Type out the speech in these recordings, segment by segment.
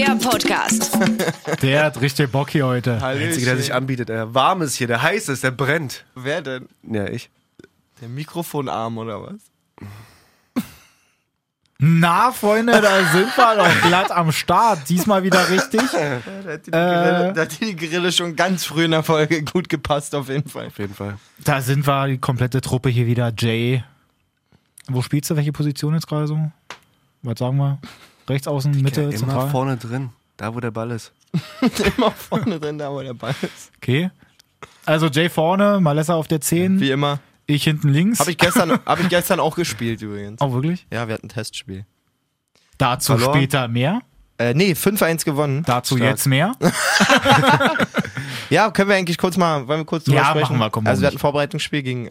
der Podcast. Der hat richtig Bock hier heute. Der Einzige, der sich anbietet, der warm ist hier, der heiß ist, der brennt. Wer denn? Ja, ich. Der Mikrofonarm oder was? Na, Freunde, da sind wir doch glatt am Start. Diesmal wieder richtig. Da hat, die Grille, da hat die Grille schon ganz früh in der Folge gut gepasst, auf jeden Fall. Auf jeden Fall. Da sind wir, die komplette Truppe hier wieder. Jay. Wo spielst du? Welche Position jetzt gerade so? Was sagen wir? Rechts außen, Mitte, Ja, immer zentral? vorne drin, da wo der Ball ist. Immer vorne drin, da wo der Ball ist. Okay. Also Jay vorne, Malessa auf der 10, Wie immer. ich hinten links. Habe ich, gestern, hab ich gestern auch gespielt übrigens. oh, wirklich? Ja, wir hatten ein Testspiel. Dazu Verloren? später mehr. Äh, nee, 5-1 gewonnen. Dazu Stark. jetzt mehr. Ja, können wir eigentlich kurz mal, wollen wir kurz drüber Ja, sprechen? machen wir, komm, also wir hatten ein Vorbereitungsspiel gegen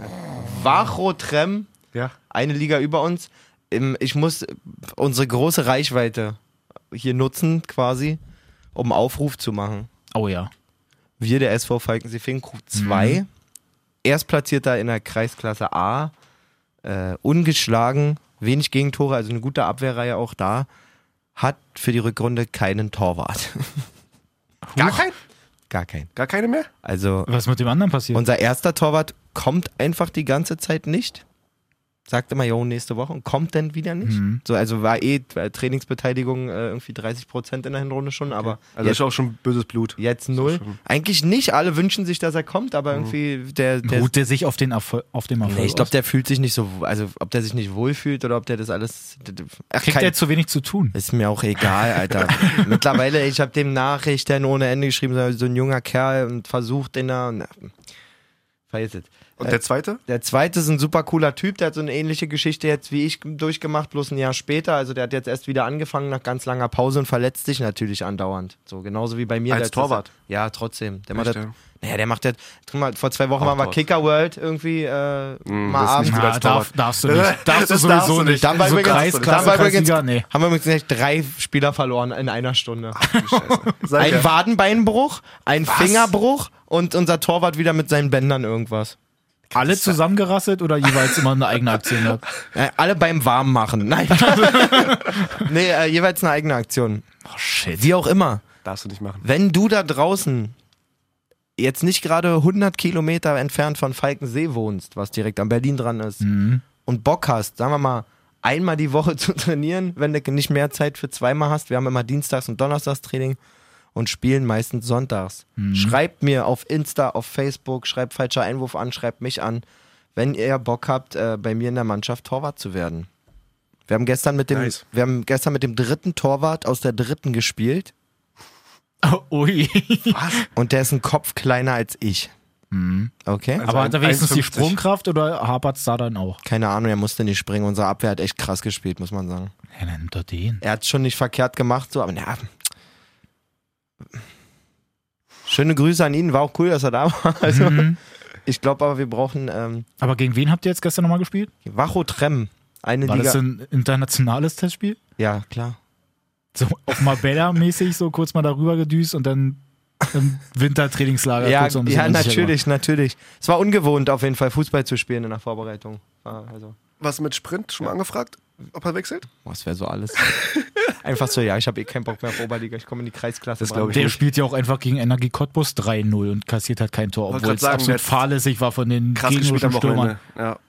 Wachotrem, Ja. eine Liga über uns. Ich muss unsere große Reichweite hier nutzen, quasi, um Aufruf zu machen. Oh ja. Wir, der SV Falkensee Finkenkrug 2, Erstplatzierter in der Kreisklasse A, äh, ungeschlagen, wenig Gegentore, also eine gute Abwehrreihe auch da, hat für die Rückrunde keinen Torwart. Gar kein? Gar keinen. Gar keine mehr? Also Was mit dem anderen passiert? unser erster Torwart kommt einfach die ganze Zeit nicht. Sagt immer, jo, nächste Woche und kommt dann wieder nicht. Mhm. So, also war eh äh, Trainingsbeteiligung äh, irgendwie 30 Prozent in der Hinrunde schon, aber Also jetzt, ist auch schon böses Blut. jetzt null. Eigentlich nicht, alle wünschen sich, dass er kommt, aber irgendwie der, der Ruht der sich auf, den Erfol auf dem Erfolg Nee, ich glaube, der fühlt sich nicht so, also ob der sich nicht wohlfühlt oder ob der das alles. Ach, Kriegt kein, er zu wenig zu tun? ist mir auch egal, Alter. Mittlerweile, ich habe dem Nachrichten ohne Ende geschrieben, so ein junger Kerl und versucht den da. Vergiss es. Und der zweite? Der zweite ist ein super cooler Typ, der hat so eine ähnliche Geschichte jetzt wie ich durchgemacht, bloß ein Jahr später. Also der hat jetzt erst wieder angefangen nach ganz langer Pause und verletzt sich natürlich andauernd. So genauso wie bei mir. Als Der- Torwart? Ja, trotzdem. Der Echt, macht das, ja? naja, der macht jetzt, guck mal, vor zwei Wochen Auch waren wir. Kicker World irgendwie äh, Mm, mal das ist abends. nicht als darf, darfst du nicht. Darfst du Das sowieso darfst du nicht. nicht. Dann war so übrigens- Kreisklasse, dann war übrigens- nee. Haben wir übrigens gleich drei Spieler verloren in einer Stunde. Sag Ein ja. Wadenbeinbruch, ein Fingerbruch und unser Torwart wieder mit seinen Bändern irgendwas. Alle zusammengerasselt oder jeweils immer eine eigene Aktion gehabt? Äh, alle beim Warmmachen. Nein. nee, äh, jeweils eine eigene Aktion. Oh shit. Wie auch immer. Darfst du nicht machen. Wenn du da draußen jetzt nicht gerade 100 Kilometer entfernt von Falkensee wohnst, was direkt an Berlin dran ist, Mhm. und Bock hast, sagen wir mal, einmal die Woche zu trainieren, wenn du nicht mehr Zeit für zweimal hast. Wir haben immer Dienstags und Donnerstags Training und spielen meistens sonntags. Schreibt mir auf Insta, auf Facebook, schreibt falscher Einwurf an, schreibt mich an, wenn ihr Bock habt, äh, bei mir in der Mannschaft Torwart zu werden. Wir haben gestern mit dem, Nice. wir haben gestern mit dem dritten Torwart aus der dritten gespielt Oh, ui. und der ist ein Kopf kleiner als ich. Okay? Also Aber hat er wenigstens die 1,50. Sprungkraft oder hapert es da dann auch? Keine Ahnung, er musste nicht springen. Unsere Abwehr hat echt krass gespielt, muss man sagen. Ja, dann nimmt er den. Er hat schon nicht verkehrt gemacht, so, aber ja. Schöne Grüße an ihn, war auch cool, dass er da war. Also, Mhm. ich glaube aber, wir brauchen ähm, Aber gegen wen habt ihr jetzt gestern nochmal gespielt? Wachotrem. Eine War Liga. das ein internationales Testspiel? ja, klar. So auf Marbella-mäßig so kurz mal darüber gedüst und dann im Wintertrainingslager Ja, kurz so ein bisschen ja natürlich, natürlich. Es war ungewohnt, auf jeden Fall Fußball zu spielen in der Vorbereitung. Also, Was mit Sprint? Schon mal angefragt? Ob er wechselt? boah, das wäre so alles. Einfach so, ja, ich habe eh keinen Bock mehr auf Oberliga, ich komme in die Kreisklasse. Das ich Der nicht. spielt ja auch einfach gegen Energie Cottbus 3-0 und kassiert halt kein Tor, obwohl es sagen, absolut fahrlässig war von den gegnerischen Stürmern. Ja.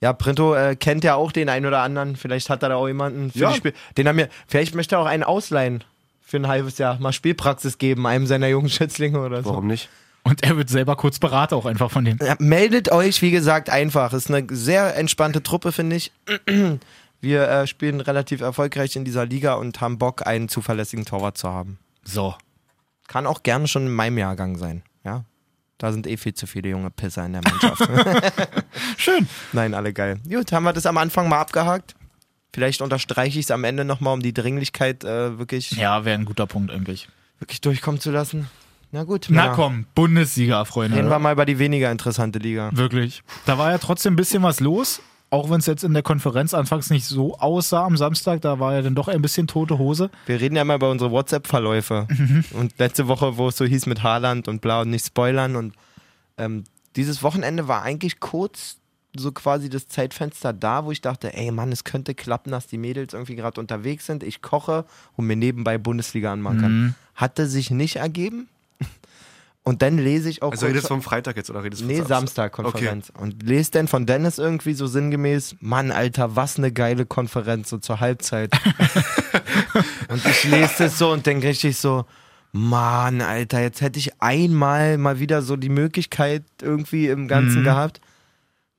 Ja, Printo äh, kennt ja auch den einen oder anderen. Vielleicht hat er da auch jemanden für Ja. die Spiel. Den haben wir, vielleicht möchte er auch einen ausleihen für ein halbes Jahr. Mal Spielpraxis geben, einem seiner jungen Schützlinge oder so. Warum nicht? Und er wird selber kurz beraten auch einfach von dem. Ja, meldet euch, wie gesagt, einfach. Ist eine sehr entspannte Truppe, finde ich. Wir äh, spielen relativ erfolgreich in dieser Liga und haben Bock, einen zuverlässigen Torwart zu haben. So. Kann auch gerne schon in meinem Jahrgang sein. Ja. Da sind eh viel zu viele junge Pisser in der Mannschaft. Schön. Nein, alle geil. Gut, haben wir das am Anfang mal abgehakt. Vielleicht unterstreiche ich es am Ende nochmal, um die Dringlichkeit äh, wirklich, Ja, wäre ein guter Punkt eigentlich. wirklich durchkommen zu lassen. Na gut, Na Männer. komm, Bundesliga, Freunde. Reden wir mal über die weniger interessante Liga. Wirklich. Da war ja trotzdem ein bisschen was los. Auch wenn es jetzt in der Konferenz anfangs nicht so aussah am Samstag, da war ja dann doch ein bisschen tote Hose. Wir reden ja mal über unsere WhatsApp-Verläufe. Und letzte Woche, wo es so hieß mit Haaland und bla und nicht spoilern. Und ähm, dieses Wochenende war eigentlich kurz so quasi das Zeitfenster da, wo ich dachte, ey Mann, es könnte klappen, dass die Mädels irgendwie gerade unterwegs sind. Ich koche und mir nebenbei Bundesliga anmachen kann. Mhm. Hatte sich nicht ergeben. Und dann lese ich auch. Also redest du vom Freitag jetzt oder redest du Nee, vom Samstag Konferenz. Und lese dann von Dennis irgendwie so sinngemäß, Mann, Alter, was eine geile Konferenz, so zur Halbzeit. und ich lese das so und denke richtig so, Mann, Alter, jetzt hätte ich einmal mal wieder so die Möglichkeit irgendwie im Ganzen Mhm. gehabt.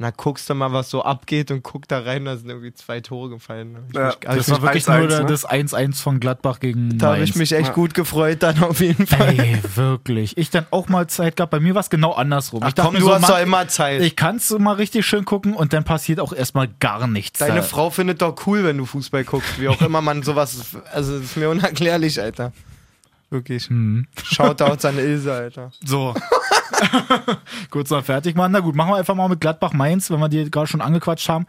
Na, guckst du mal, was so abgeht und guck da rein, da sind irgendwie zwei Tore gefallen. Ja, mich, hab Das war wirklich 1-1, nur der- ne? das 1-1 von Gladbach gegen da habe ich mich echt Ja. gut gefreut dann auf jeden Fall. Ey, wirklich. Ich dann auch mal Zeit gehabt. Bei mir war es genau andersrum. Ach ich dachte komm, mir du so, hast Mann, doch immer Zeit. ich kann es mal richtig schön gucken und dann passiert auch erstmal gar nichts. Deine Da- Frau findet doch cool, wenn du Fußball guckst, wie auch immer man sowas. Also, das ist mir unerklärlich, Alter. Wirklich. Hm. Shoutouts an Ilse, Alter. So. Kurz mal fertig machen. Na gut, machen wir einfach mal mit Gladbach Mainz, wenn wir die gerade schon angequatscht haben.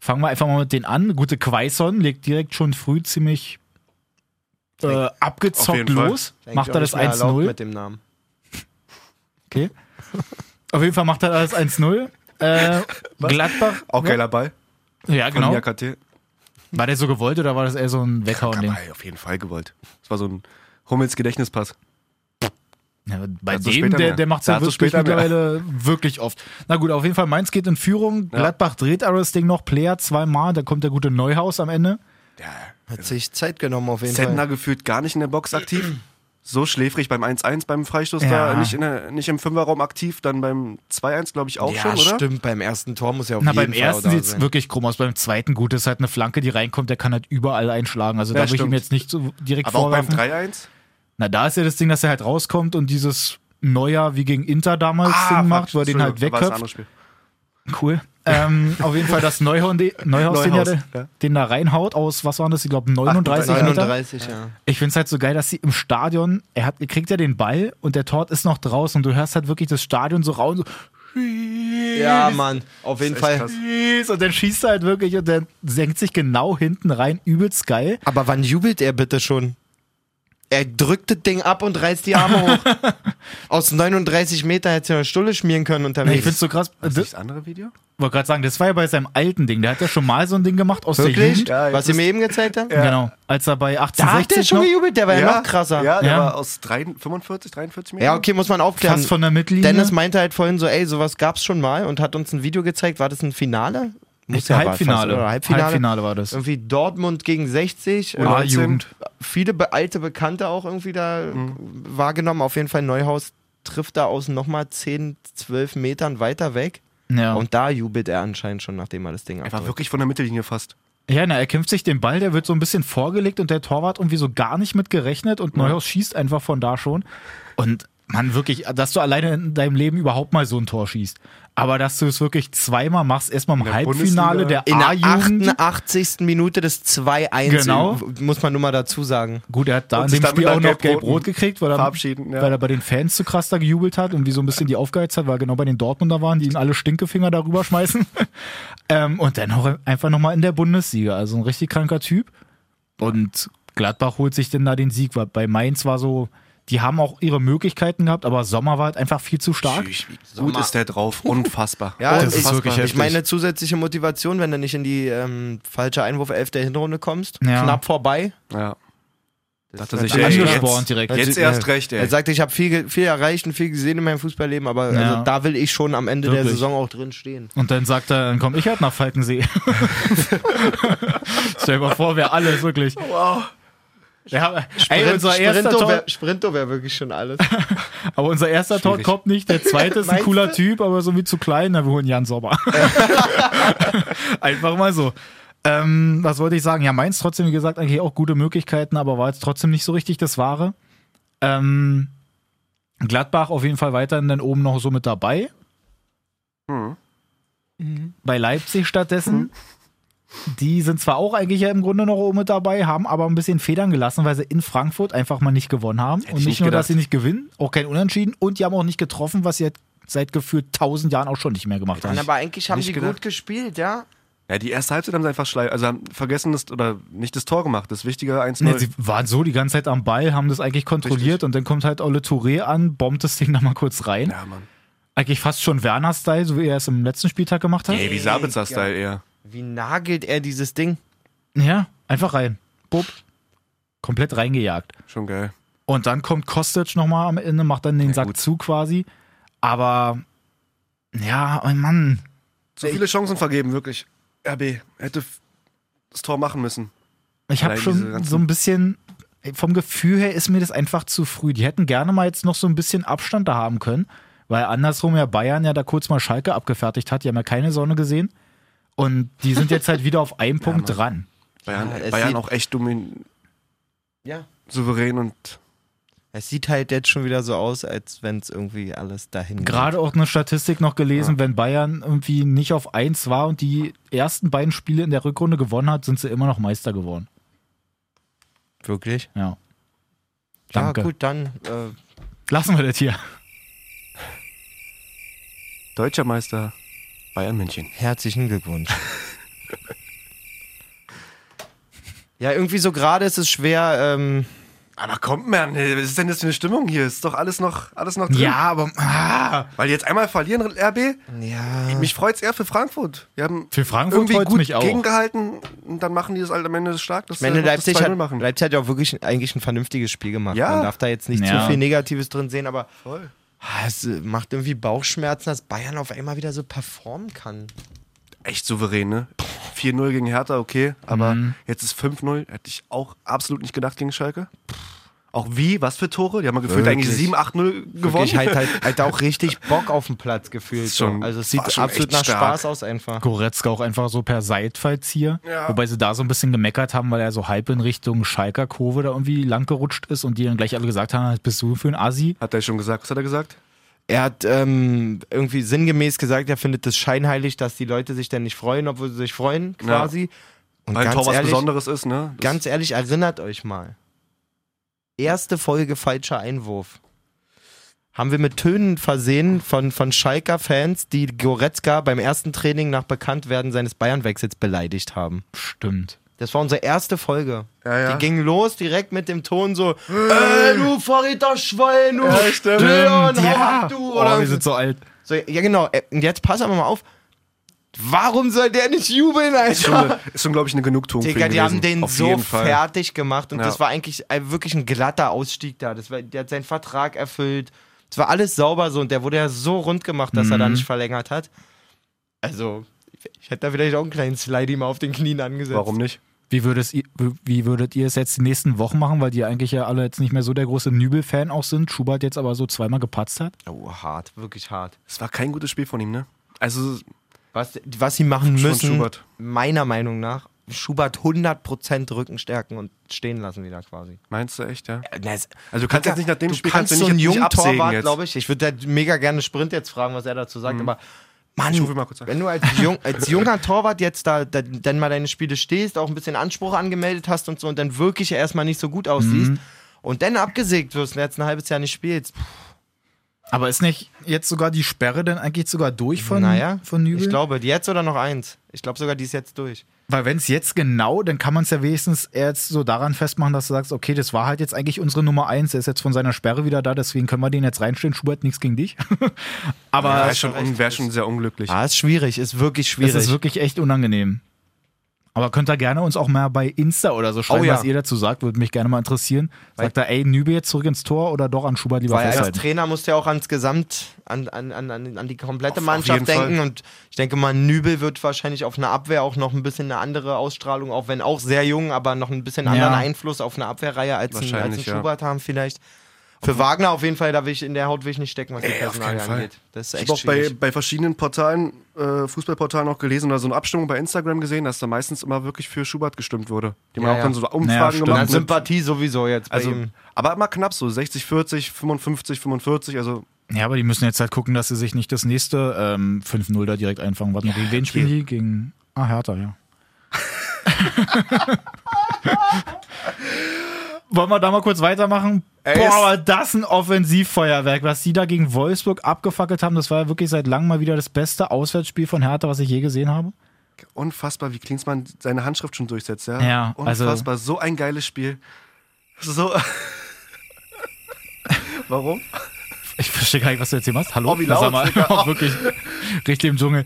Fangen wir einfach mal mit denen an. Gute Quaison legt direkt schon früh ziemlich äh, abgezockt Fall. los. Eigentlich Macht er das nicht mehr erlaubt 1-0. mit dem Namen. Okay. Auf jeden Fall macht er das 1-0. Äh, Gladbach. Auch geiler Ball Ja, von genau. War der so gewollt oder war das eher so ein? Dabei, auf jeden Fall gewollt. Das war so ein Hummels Gedächtnispass. Ja, bei Dazu dem, der, der macht es ja wirklich mittlerweile wirklich oft. Na gut, auf jeden Fall, Mainz geht in Führung. Ja. Gladbach dreht aber das Ding noch. Player zweimal. Da kommt der gute Neuhaus am Ende. Ja. Hat sich Zeit genommen auf jeden Sender Fall. gefühlt gar nicht in der Box aktiv. So schläfrig beim 1-1 beim Freistoß Ja. da, nicht, in der, nicht im Fünferraum aktiv, dann beim 2-1 glaube ich auch ja, schon, oder? stimmt. Beim ersten Tor muss ja auf Na, jeden beim Fall ersten sieht es wirklich krumm aus. Beim zweiten, gut, ist halt eine Flanke, die reinkommt. Der kann halt überall einschlagen. Also Ja, da will ich ihm jetzt nicht so direkt Aber auch beim vorwerfen. 3-1? Na, da ist ja das Ding, dass er halt rauskommt und dieses Neuer wie gegen Inter damals Ah, Ding macht, wo er den halt wegköpft. anderes Spiel. Cool. ähm, auf jeden Fall das Neuhaus, den, Neuhaus, den, ja, Neuhaus, ja. den da reinhaut aus, was waren das? Ich glaube 39 Meter. 39, ja. Ich finde es halt so geil, dass sie im Stadion, er, hat, kriegt ja den Ball und der Tort ist noch draußen und du hörst halt wirklich das Stadion so rauen, so Ja, Mann. Auf jeden Fall. krass. und dann schießt er halt wirklich und der senkt sich genau hinten rein, übelst geil. Aber wann jubelt er bitte schon? Er drückt das Ding ab und reißt die Arme hoch. Aus 39 Meter hätte er eine Stulle schmieren können Nee, unterwegs. ich finde so krass. Das, Das, ist das andere Video? wollte gerade sagen, das war ja bei seinem alten Ding. Der hat ja schon mal so ein Ding gemacht aus der Wirklich? Jugend. Ja, Was ihr mir eben gezeigt habt? Genau. Als er bei Da hat der 1860 schon noch, gejubelt, der war ja, noch krasser. Ja, der Ja. war aus 3, 45, 43 Metern. Ja, okay, muss man aufklären. fast von der Mittellinie. Dennis meinte halt vorhin so, ey, sowas gab's schon mal und hat uns ein Video gezeigt. War das ein Finale? Muss ja Halbfinale. Fast, oder Halbfinale. Halbfinale war das. Irgendwie Dortmund gegen 60. Ah, Äh, Jugend. viele be alte Bekannte auch irgendwie da wahrgenommen. Auf jeden Fall Neuhaus trifft da aus nochmal 10, 12 Metern weiter weg. Ja. Und da jubelt er anscheinend schon, nachdem er das Ding Er war abdrückt. wirklich von der Mittellinie fast. Ja, na, er kämpft sich den Ball, der wird so ein bisschen vorgelegt und der Torwart irgendwie so gar nicht mit gerechnet und Neuhaus schießt einfach von da schon. Und man wirklich, dass du alleine in deinem Leben überhaupt mal so ein Tor schießt. Aber dass du es wirklich zweimal machst, erstmal im der Halbfinale der In der A-Jugend. 88. Minute des 2-1, Genau. muss man nur mal dazu sagen. Gut, er hat da Und in dem Spiel auch noch gelb-rot gekriegt, weil er, verabschieden, ja. weil er bei den Fans zu krass da gejubelt hat und wie so ein bisschen die aufgeheizt hat, weil er genau bei den Dortmunder waren, die ihn alle Stinkefinger darüber schmeißen. ähm, und dann auch einfach nochmal in der Bundesliga. Also ein richtig kranker Typ. Und Gladbach holt sich denn da den Sieg, weil bei Mainz war so, die haben auch ihre Möglichkeiten gehabt, aber Sommer war halt einfach viel zu stark. Tschüss, wie gut ist der drauf. Unfassbar. Ja, das ist Unfassbar. wirklich Ich heftig. meine, zusätzliche Motivation, wenn du nicht in die ähm, falsche Einwurf-11 der Hinrunde kommst. Ja. Knapp vorbei. Ja. Dachte ist sich, Angespornt jetzt, direkt. Jetzt erst recht, Er ey. sagt, ich habe viel, viel erreicht und viel gesehen in meinem Fußballleben, aber Ja. also, da will ich schon am Ende der Wirklich. Saison auch drin stehen. Und dann sagt er, dann komme ich halt nach Falkensee. Stell dir mal vor, wer alles wirklich. Wow. Ja, ey, unser erster Sprinto wäre Sprinto wär wirklich schon alles. aber unser erster Tor Schwierig. kommt nicht. Der zweite ist ein cooler du? Typ, aber so wie zu klein, na, wir holen Jan Sommer. Einfach mal so. Ähm, was wollte ich sagen? Ja, Mainz trotzdem, wie gesagt, eigentlich auch gute Möglichkeiten, aber war jetzt trotzdem nicht so richtig das Wahre. Ähm, Gladbach auf jeden Fall weiterhin dann oben noch so mit dabei. Hm. Bei Leipzig stattdessen. Die sind zwar auch eigentlich ja im Grunde noch oben mit dabei, haben aber ein bisschen Federn gelassen, weil sie in Frankfurt einfach mal nicht gewonnen haben. Hätte und ich nicht nicht nur, dass sie nicht gewinnen, auch kein Unentschieden und die haben auch nicht getroffen, was sie halt seit gefühlt tausend Jahren auch schon nicht mehr gemacht haben. Aber eigentlich haben gedacht. gut gespielt, ja. Ja, die erste Halbzeit haben sie einfach schleif, also haben vergessen das, oder nicht das Tor gemacht, das wichtige 1-0. Nee, sie waren so die ganze Zeit am Ball, haben das eigentlich kontrolliert und dann kommt halt Ole Touré an, bombt das Ding da mal kurz rein. ja, Mann. Eigentlich fast schon Werner-Style, so wie er es im letzten Spieltag gemacht hat. Ey, wie Sabitzer-Style eher. Wie nagelt er dieses Ding? Ja, einfach rein. Bupp. Komplett reingejagt. Schon geil. Und dann kommt Kostic nochmal am Ende, macht dann den Ja, Sack gut. zu quasi. Aber, ja, oh Mann. So viele Chancen vergeben, wirklich. RB hätte das Tor machen müssen. Ich habe schon so ein bisschen, vom Gefühl her ist mir das einfach zu früh. Die hätten gerne mal jetzt noch so ein bisschen Abstand da haben können, weil andersrum ja Bayern ja da kurz mal Schalke abgefertigt hat. Die haben ja keine Sonne gesehen. Und die sind jetzt halt wieder auf einen Punkt Mann. dran. Bayern, Ja, Bayern auch echt domin Ja. souverän und Es sieht halt jetzt schon wieder so aus, als wenn es irgendwie alles dahin Gerade auch eine Statistik noch gelesen, wenn Bayern irgendwie nicht auf 1 war und die ersten beiden Spiele in der Rückrunde gewonnen hat, sind sie immer noch Meister geworden. geht. Wirklich? Ja. Danke. Ja, gut, dann. Äh, Lassen wir das hier. deutscher Meister Bayern München. herzlichen Glückwunsch. ja, irgendwie so gerade ist es schwer. Ähm, Aber kommt, man, was ist denn das für eine Stimmung hier? Ist doch alles noch, alles noch drin. Ja, aber ah, Weil die jetzt einmal verlieren, RB. ja. Mich freut's eher für Frankfurt. Wir haben für Frankfurt irgendwie gut mich auch. gegengehalten und dann machen die das halt am Ende stark. Sie noch Leipzig das 2-0 hat, machen. Leipzig hat ja auch wirklich eigentlich ein vernünftiges Spiel gemacht. Ja. Man darf da jetzt nicht Ja. zu viel Negatives drin sehen, aber Voll. Ah, es äh, macht irgendwie Bauchschmerzen, dass Bayern auf einmal wieder so performen kann. Echt souverän, ne? 4-0 gegen Hertha, okay. Aber Mhm. jetzt ist 5-0. Hätte ich auch absolut nicht gedacht gegen Schalke. Auch wie? Was für Tore? Die haben mal gefühlt Wirklich. eigentlich 7-8-0 gewonnen. Wirklich halt, halt, halt auch richtig Bock auf dem Platz gefühlt. Schon- so. Also es sieht schon absolut nach stark. Spaß aus einfach. Goretzka auch einfach so per Seitfallzieher. Ja. Wobei sie da so ein bisschen gemeckert haben, weil er so halb in Richtung Schalker Kurve da irgendwie lang gerutscht ist und die dann gleich alle gesagt haben, bist du für ein Assi? Hat er schon gesagt? Was hat er gesagt? Er hat ähm, irgendwie sinngemäß gesagt, er findet es scheinheilig, dass die Leute sich dann nicht freuen, obwohl sie sich freuen, quasi. Und Weil ein ganz Tor was ehrlich, Besonderes ist, ne? Das- ganz ehrlich, erinnert euch mal. Erste Folge falscher Einwurf. Haben wir mit Tönen versehen von, von Schalker Fans, die Goretzka beim ersten Training nach Bekanntwerden seines Bayernwechsels beleidigt haben. Stimmt. Das war unsere erste Folge. Ja, ja. Die ging los direkt mit dem Ton so, äh, du verräter Schwein, du Ja, stimmt. Leon, ja. du. oh, Oder wir sind so alt. so, ja, genau. Äh, Und jetzt pass aber mal auf. Warum soll der nicht jubeln, ist schon, Alter? ist schon glaube ich, eine Genugtuung für Digga, ihn die haben gewesen. den Auf so fertig gemacht und Ja. das war eigentlich ein- wirklich ein glatter Ausstieg da. Das war, der hat seinen Vertrag erfüllt. Es war alles sauber so und der wurde ja so rund gemacht, dass er da Mhm. nicht verlängert hat. Also, ich, ich hätte da vielleicht auch einen kleinen Slidey mal auf den Knien angesetzt. Warum nicht? Wie würdet, ihr, wie würdet ihr es jetzt die nächsten Wochen machen, weil die eigentlich ja alle jetzt nicht mehr so der große Nübel-Fan auch sind, Schubert jetzt aber so zweimal gepatzt hat? Oh, hart, wirklich hart. Es war kein gutes Spiel von ihm, ne? Also, Was, was sie machen müssen, Schubert. meiner Meinung nach, Schubert 100% Rücken stärken und stehen lassen wieder quasi. meinst du echt, ja? Äh, Also du kannst Digga, jetzt nicht nach dem du Spiel kannst kannst so du einen nicht, nicht jungen absägen Torwart, jetzt. glaube ich. Ich würde mega gerne Sprint jetzt fragen, was er dazu sagt, aber Mann, wenn du als, jung, als junger Torwart jetzt da, da dann mal deine Spiele stehst, auch ein bisschen Anspruch angemeldet hast und so und dann wirklich erstmal nicht so gut aussiehst und dann abgesägt wirst und jetzt ein halbes Jahr nicht spielst. Aber ist nicht jetzt sogar die Sperre denn eigentlich sogar durch von, naja, von Nübel? ich glaube, jetzt oder noch eins. Ich glaube sogar, die ist jetzt durch. Weil wenn es jetzt genau, dann kann man es ja wenigstens jetzt so daran festmachen, dass du sagst, okay, das war halt jetzt eigentlich unsere Nummer eins, der ist jetzt von seiner Sperre wieder da, deswegen können wir den jetzt reinstellen. Schubert, nichts gegen dich. Aber Ja, es ist schon, wär schon sehr unglücklich. Ah, ist schwierig, ist wirklich schwierig. ist wirklich echt unangenehm. Aber könnt ihr gerne uns auch mal bei Insta oder so schreiben, Oh ja. was ihr dazu sagt, würde mich gerne mal interessieren. Sagt er, ey, Nübel jetzt zurück ins Tor oder doch an Schubert lieber Weil als festhalten? Trainer musst du ja auch ans Gesamt, an, an, an, an an die komplette Auf- auf Mannschaft jeden denken. Fall. Und ich denke mal, Nübel wird wahrscheinlich auf eine Abwehr auch noch ein bisschen eine andere Ausstrahlung, auch wenn auch sehr jung, aber noch ein bisschen Ja. anderen Einfluss auf eine Abwehrreihe als ein, als ein Wahrscheinlich, ja. Schubert haben vielleicht. Für Wagner auf jeden Fall, da will ich in der Haut will ich nicht stecken, was die Ey, Personalie angeht. Das ist Ich echt habe auch bei, bei verschiedenen Portalen, äh, Fußballportalen auch gelesen oder so eine Abstimmung bei Instagram gesehen, dass da meistens immer wirklich für Schubert gestimmt wurde. Die haben Ja, auch ja. dann so Umfragen Ja, stimmt. gemacht. Sympathie sowieso jetzt bei also, ihm. aber immer knapp so, 60, 40, 55, 45, also Ja, aber die müssen jetzt halt gucken, dass sie sich nicht das nächste ähm, 5-0 da direkt einfangen. Warte mal, gegen wen spielen die? Gegen. Ah, Hertha, ja. Wollen wir da mal kurz weitermachen? Ey, Boah, ist- aber das ein Offensivfeuerwerk. Was die da gegen Wolfsburg abgefackelt haben, das war ja wirklich seit langem mal wieder das beste Auswärtsspiel von Hertha, was ich je gesehen habe. unfassbar, wie Klinsmann seine Handschrift schon durchsetzt. Ja, Ja, also- unfassbar, so ein geiles Spiel. So. Warum? Ich verstehe gar nicht, was du erzählt hast. Hallo? Oh, wie sag mal, wirklich richtig im Dschungel.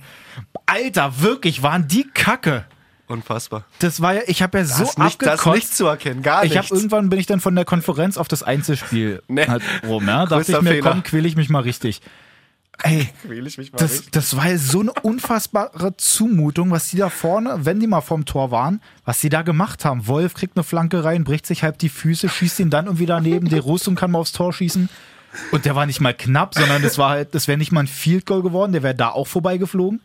Alter, wirklich, waren die Kacke. Unfassbar. Das war ja, ich habe ja so das, nicht, das abgekotzt. nicht zu erkennen, gar ich habe nichts. irgendwann bin ich dann von der Konferenz auf das Einzelspiel Nee. halt rum, ja. Dachte Größter ich mir, Fehler. komm, quäl ich mich mal richtig. Ey, Quäl ich mich mal das, richtig. das war ja so eine unfassbare Zumutung, was die da vorne, wenn die mal vorm Tor waren, was die da gemacht haben. Wolf kriegt eine Flanke rein, bricht sich halb die Füße, schießt ihn dann irgendwie daneben. Der Rüstung kann mal aufs Tor schießen. Und der war nicht mal knapp, sondern das war halt, das wäre nicht mal ein Field Goal geworden, der wäre da auch vorbeigeflogen.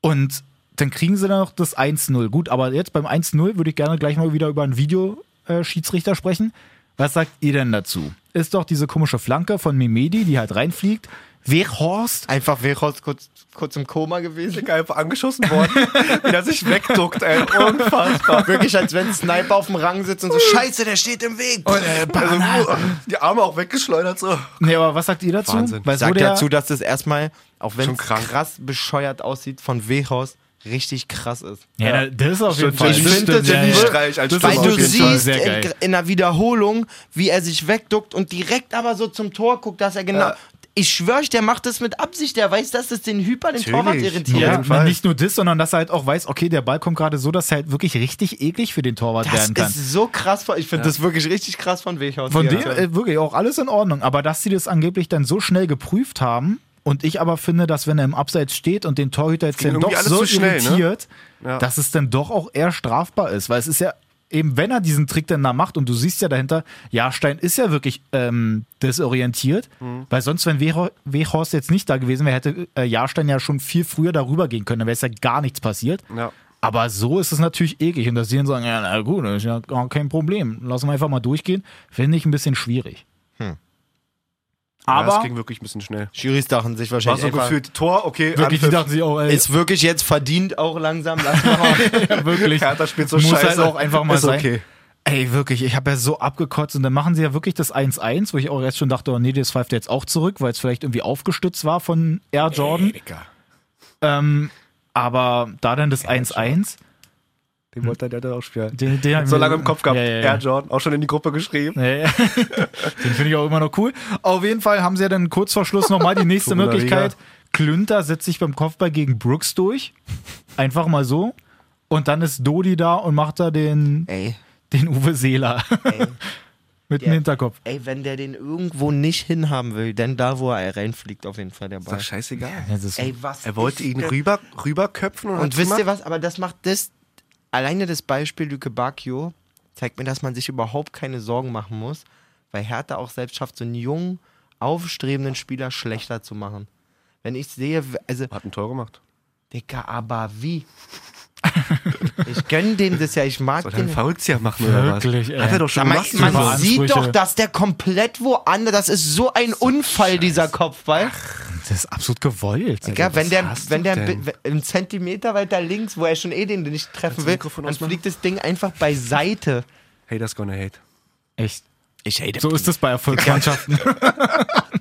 Und dann kriegen sie dann noch das 1-0. Gut, aber jetzt beim 1-0 würde ich gerne gleich mal wieder über einen Videoschiedsrichter sprechen. Was sagt ihr denn dazu? Ist doch diese komische Flanke von Mimedi, die halt reinfliegt. Weghorst Einfach Wechos kurz, kurz im Koma gewesen. Einfach angeschossen worden, wie er sich wegduckt, ey. Unfassbar. Wirklich, als wenn ein Sniper auf dem Rang sitzt und so, scheiße, der steht im Weg. Und, äh, Also, die Arme auch weggeschleudert so. Nee, aber was sagt ihr dazu? Wahnsinn. Weil so Sag der, dazu, dass das erstmal, auch wenn es krass bescheuert aussieht, von Wechos richtig krass ist. Ja, das ist auf jeden Fall. ich das finde das ja, ja. Streich als Das Weil du siehst sehr in, geil. in der Wiederholung, wie er sich wegduckt und direkt aber so zum Tor guckt, dass er genau. Ja. Ich schwöre euch, der macht das mit Absicht. Der weiß, dass es den Hyper, den Natürlich. Torwart irritiert. Ja, Fall. nicht nur das, sondern dass er halt auch weiß, okay, der Ball kommt gerade so, dass er halt wirklich richtig eklig für den Torwart Das werden kann. ist so krass. von- Ich finde das wirklich richtig krass von Weghaus. Von dem äh, wirklich auch alles in Ordnung. Aber dass sie das angeblich dann so schnell geprüft haben und ich aber finde, dass wenn er im Abseits steht und den Torhüter jetzt dann doch so schnell, ne? irritiert, Ja. dass es dann doch auch eher strafbar ist. Weil es ist ja eben, wenn er diesen Trick dann da macht und du siehst ja dahinter, Jahrstein ist ja wirklich ähm, desorientiert, Mhm. weil sonst, wenn Weho- Weghorst jetzt nicht da gewesen wäre, hätte äh, Jahrstein ja schon viel früher darüber gehen können, dann wäre es ja gar nichts passiert. Ja. Aber so ist es natürlich eklig. Und dass sie dann sagen, ja, na gut, das ist ja gar kein Problem. Lassen wir einfach mal durchgehen. Finde ich ein bisschen schwierig. Ja, Aber das ging wirklich ein bisschen schnell. Juries dachten sich War wahrscheinlich so einfach, gefühlt Tor, okay, wirklich, die dachten sich auch, ey, ist wirklich jetzt verdient auch langsam. Lass mal mal. wirklich. Hertha spielt so Muss scheiße. halt auch einfach mal ist sein. okay. Ey, wirklich, ich habe ja so abgekotzt und dann machen sie ja wirklich das 1-1, wo ich auch jetzt schon dachte, oh nee, das pfeift jetzt auch zurück, weil es vielleicht irgendwie aufgestützt war von Air Jordan. Ähm, aber da dann das 1-1, Den wollte der da auch spielen. den, den So lange im Kopf gehabt. Ja, ja, ja. Air Jordan, auch schon in die Gruppe geschrieben. Ja, ja. Den finde ich auch immer noch cool. Auf jeden Fall haben sie ja dann kurz vor Schluss nochmal die nächste Möglichkeit. Klünter setzt sich beim Kopfball gegen Brooks durch. Einfach mal so. Und dann ist Dodi da und macht da den, Ey, den Uwe Seeler ey. mit dem. Hinterkopf. Ey, wenn der den irgendwo nicht hinhaben will, denn da, wo er reinfliegt, auf jeden Fall der Ist Ball. doch scheißegal. Ja, das ist Ey, was Er wollte ist ihn rüber, rüberköpfen und, Und wisst ihr was? Aber das macht das. Alleine das Beispiel Lüke Bacchio zeigt mir, dass man sich überhaupt keine Sorgen machen muss, weil Hertha auch selbst schafft, so einen jungen, aufstrebenden Spieler schlechter zu machen. Wenn ich sehe, also, Hat ein Tor gemacht. Digga, aber wie? ich gönn dem das ja, ich mag Soll er einen den. Faulzieher machen oder was? Wirklich, ey. Hat er doch schon gemacht. man- man Ansprüche. sieht doch, dass der komplett woanders, das ist so ein Unfall, dieser Kopfball. Das ist absolut gewollt. Digga, was wenn der, wenn der einen Zentimeter weiter links, wo er schon eh den nicht treffen will, dann ausmachen? fliegt das Ding einfach beiseite. Haters gonna hate. Echt. Ich hate So ist das bei Erfolgsmannschaften.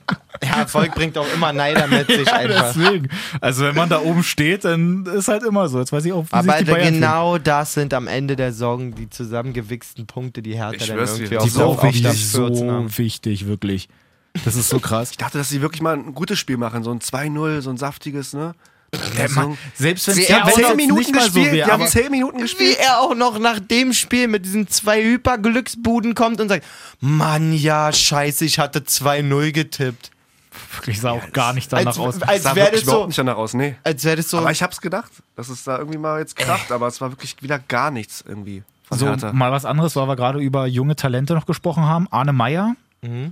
Ja, Erfolg bringt auch immer Neider mit sich einfach. Deswegen. Also wenn man da oben steht, dann ist halt immer so. Jetzt weiß ich auch, wie Aber sich die Bayern genau das sind am Ende der Saison die zusammengewichsten Punkte, die Hertha Ich dann irgendwie fühlen. auf Die so sind auch wichtig, wirklich so 14 haben. wichtig, wirklich. Das ist so krass. Ich dachte, dass sie wirklich mal ein gutes Spiel machen. So ein 2-0, so ein saftiges, ne? Äh, man, selbst wenn Sie ja auch zehn jetzt Minuten nicht mal so gespielt, wäre, die haben aber 10 Minuten Wie gespielt. er auch noch nach dem Spiel mit diesen zwei Hyper-Glücksbuden kommt und sagt, Mann, ja, scheiße, ich hatte 2-0 getippt. Wirklich sah auch gar nicht danach Als, aus. als sah wäre wirklich das so, überhaupt nicht danach aus, nee. als wäre das so, Aber ich hab's gedacht, dass es da irgendwie mal jetzt kracht, aber es war wirklich wieder gar nichts irgendwie von So, Hertha. mal was anderes, weil wir gerade über junge Talente noch gesprochen haben. Arne Meyer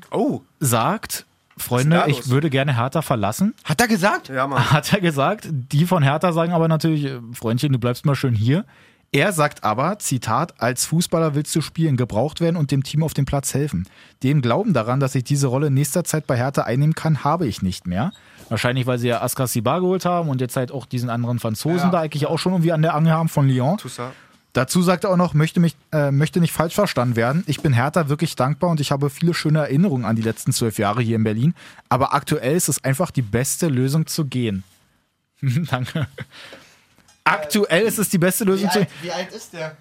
Oh, sagt, Freunde, ich würde gerne Hertha verlassen. hat er gesagt? ja, Mann. Hat er gesagt. Die von Hertha sagen aber natürlich, äh, Freundchen, du bleibst mal schön hier. Er sagt aber, Zitat, als Fußballer willst du spielen, gebraucht werden und dem Team auf dem Platz helfen. Den Glauben daran, dass ich diese Rolle in nächster Zeit bei Hertha einnehmen kann, habe ich nicht mehr. Wahrscheinlich, weil sie ja Askar Sibar geholt haben und jetzt halt auch diesen anderen Franzosen Ja. da eigentlich auch schon irgendwie an der Angel haben von Lyon. Toussaint. Dazu sagt er auch noch, möchte, mich, äh, möchte nicht falsch verstanden werden. Ich bin Hertha wirklich dankbar und ich habe viele schöne Erinnerungen an die letzten zwölf Jahre hier in Berlin. Aber aktuell ist es einfach die beste Lösung zu gehen. Danke. Aktuell ist es die beste Lösung zu gehen. wie alt ist der?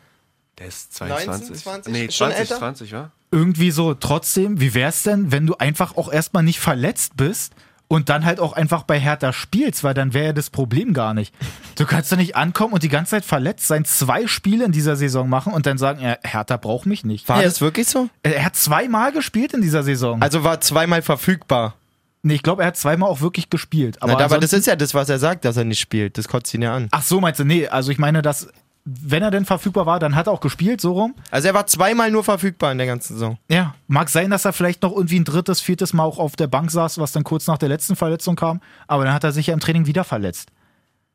Der ist 22. 19, 20? Nee, Ist schon 20, älter? 20, ja? Irgendwie so, trotzdem, wie wär's denn, wenn du einfach auch erstmal nicht verletzt bist und dann halt auch einfach bei Hertha spielst, weil dann wäre ja das Problem gar nicht. Du kannst doch nicht ankommen und die ganze Zeit verletzt sein, zwei Spiele in dieser Saison machen und dann sagen, ja, Hertha braucht mich nicht. War er, das wirklich so? er hat zweimal gespielt in dieser Saison. Also war zweimal verfügbar. Nee, ich glaube, er hat zweimal auch wirklich gespielt. Aber, Na, aber das ist ja das, was er sagt, dass er nicht spielt. Das kotzt ihn ja an. Ach so, meinst du? Nee, also ich meine, dass, wenn er denn verfügbar war, dann hat er auch gespielt, so rum. Also er war zweimal nur verfügbar in der ganzen Saison. Ja, mag sein, dass er vielleicht noch irgendwie ein drittes, viertes Mal auch auf der Bank saß, was dann kurz nach der letzten Verletzung kam. Aber dann hat er sich ja im Training wieder verletzt.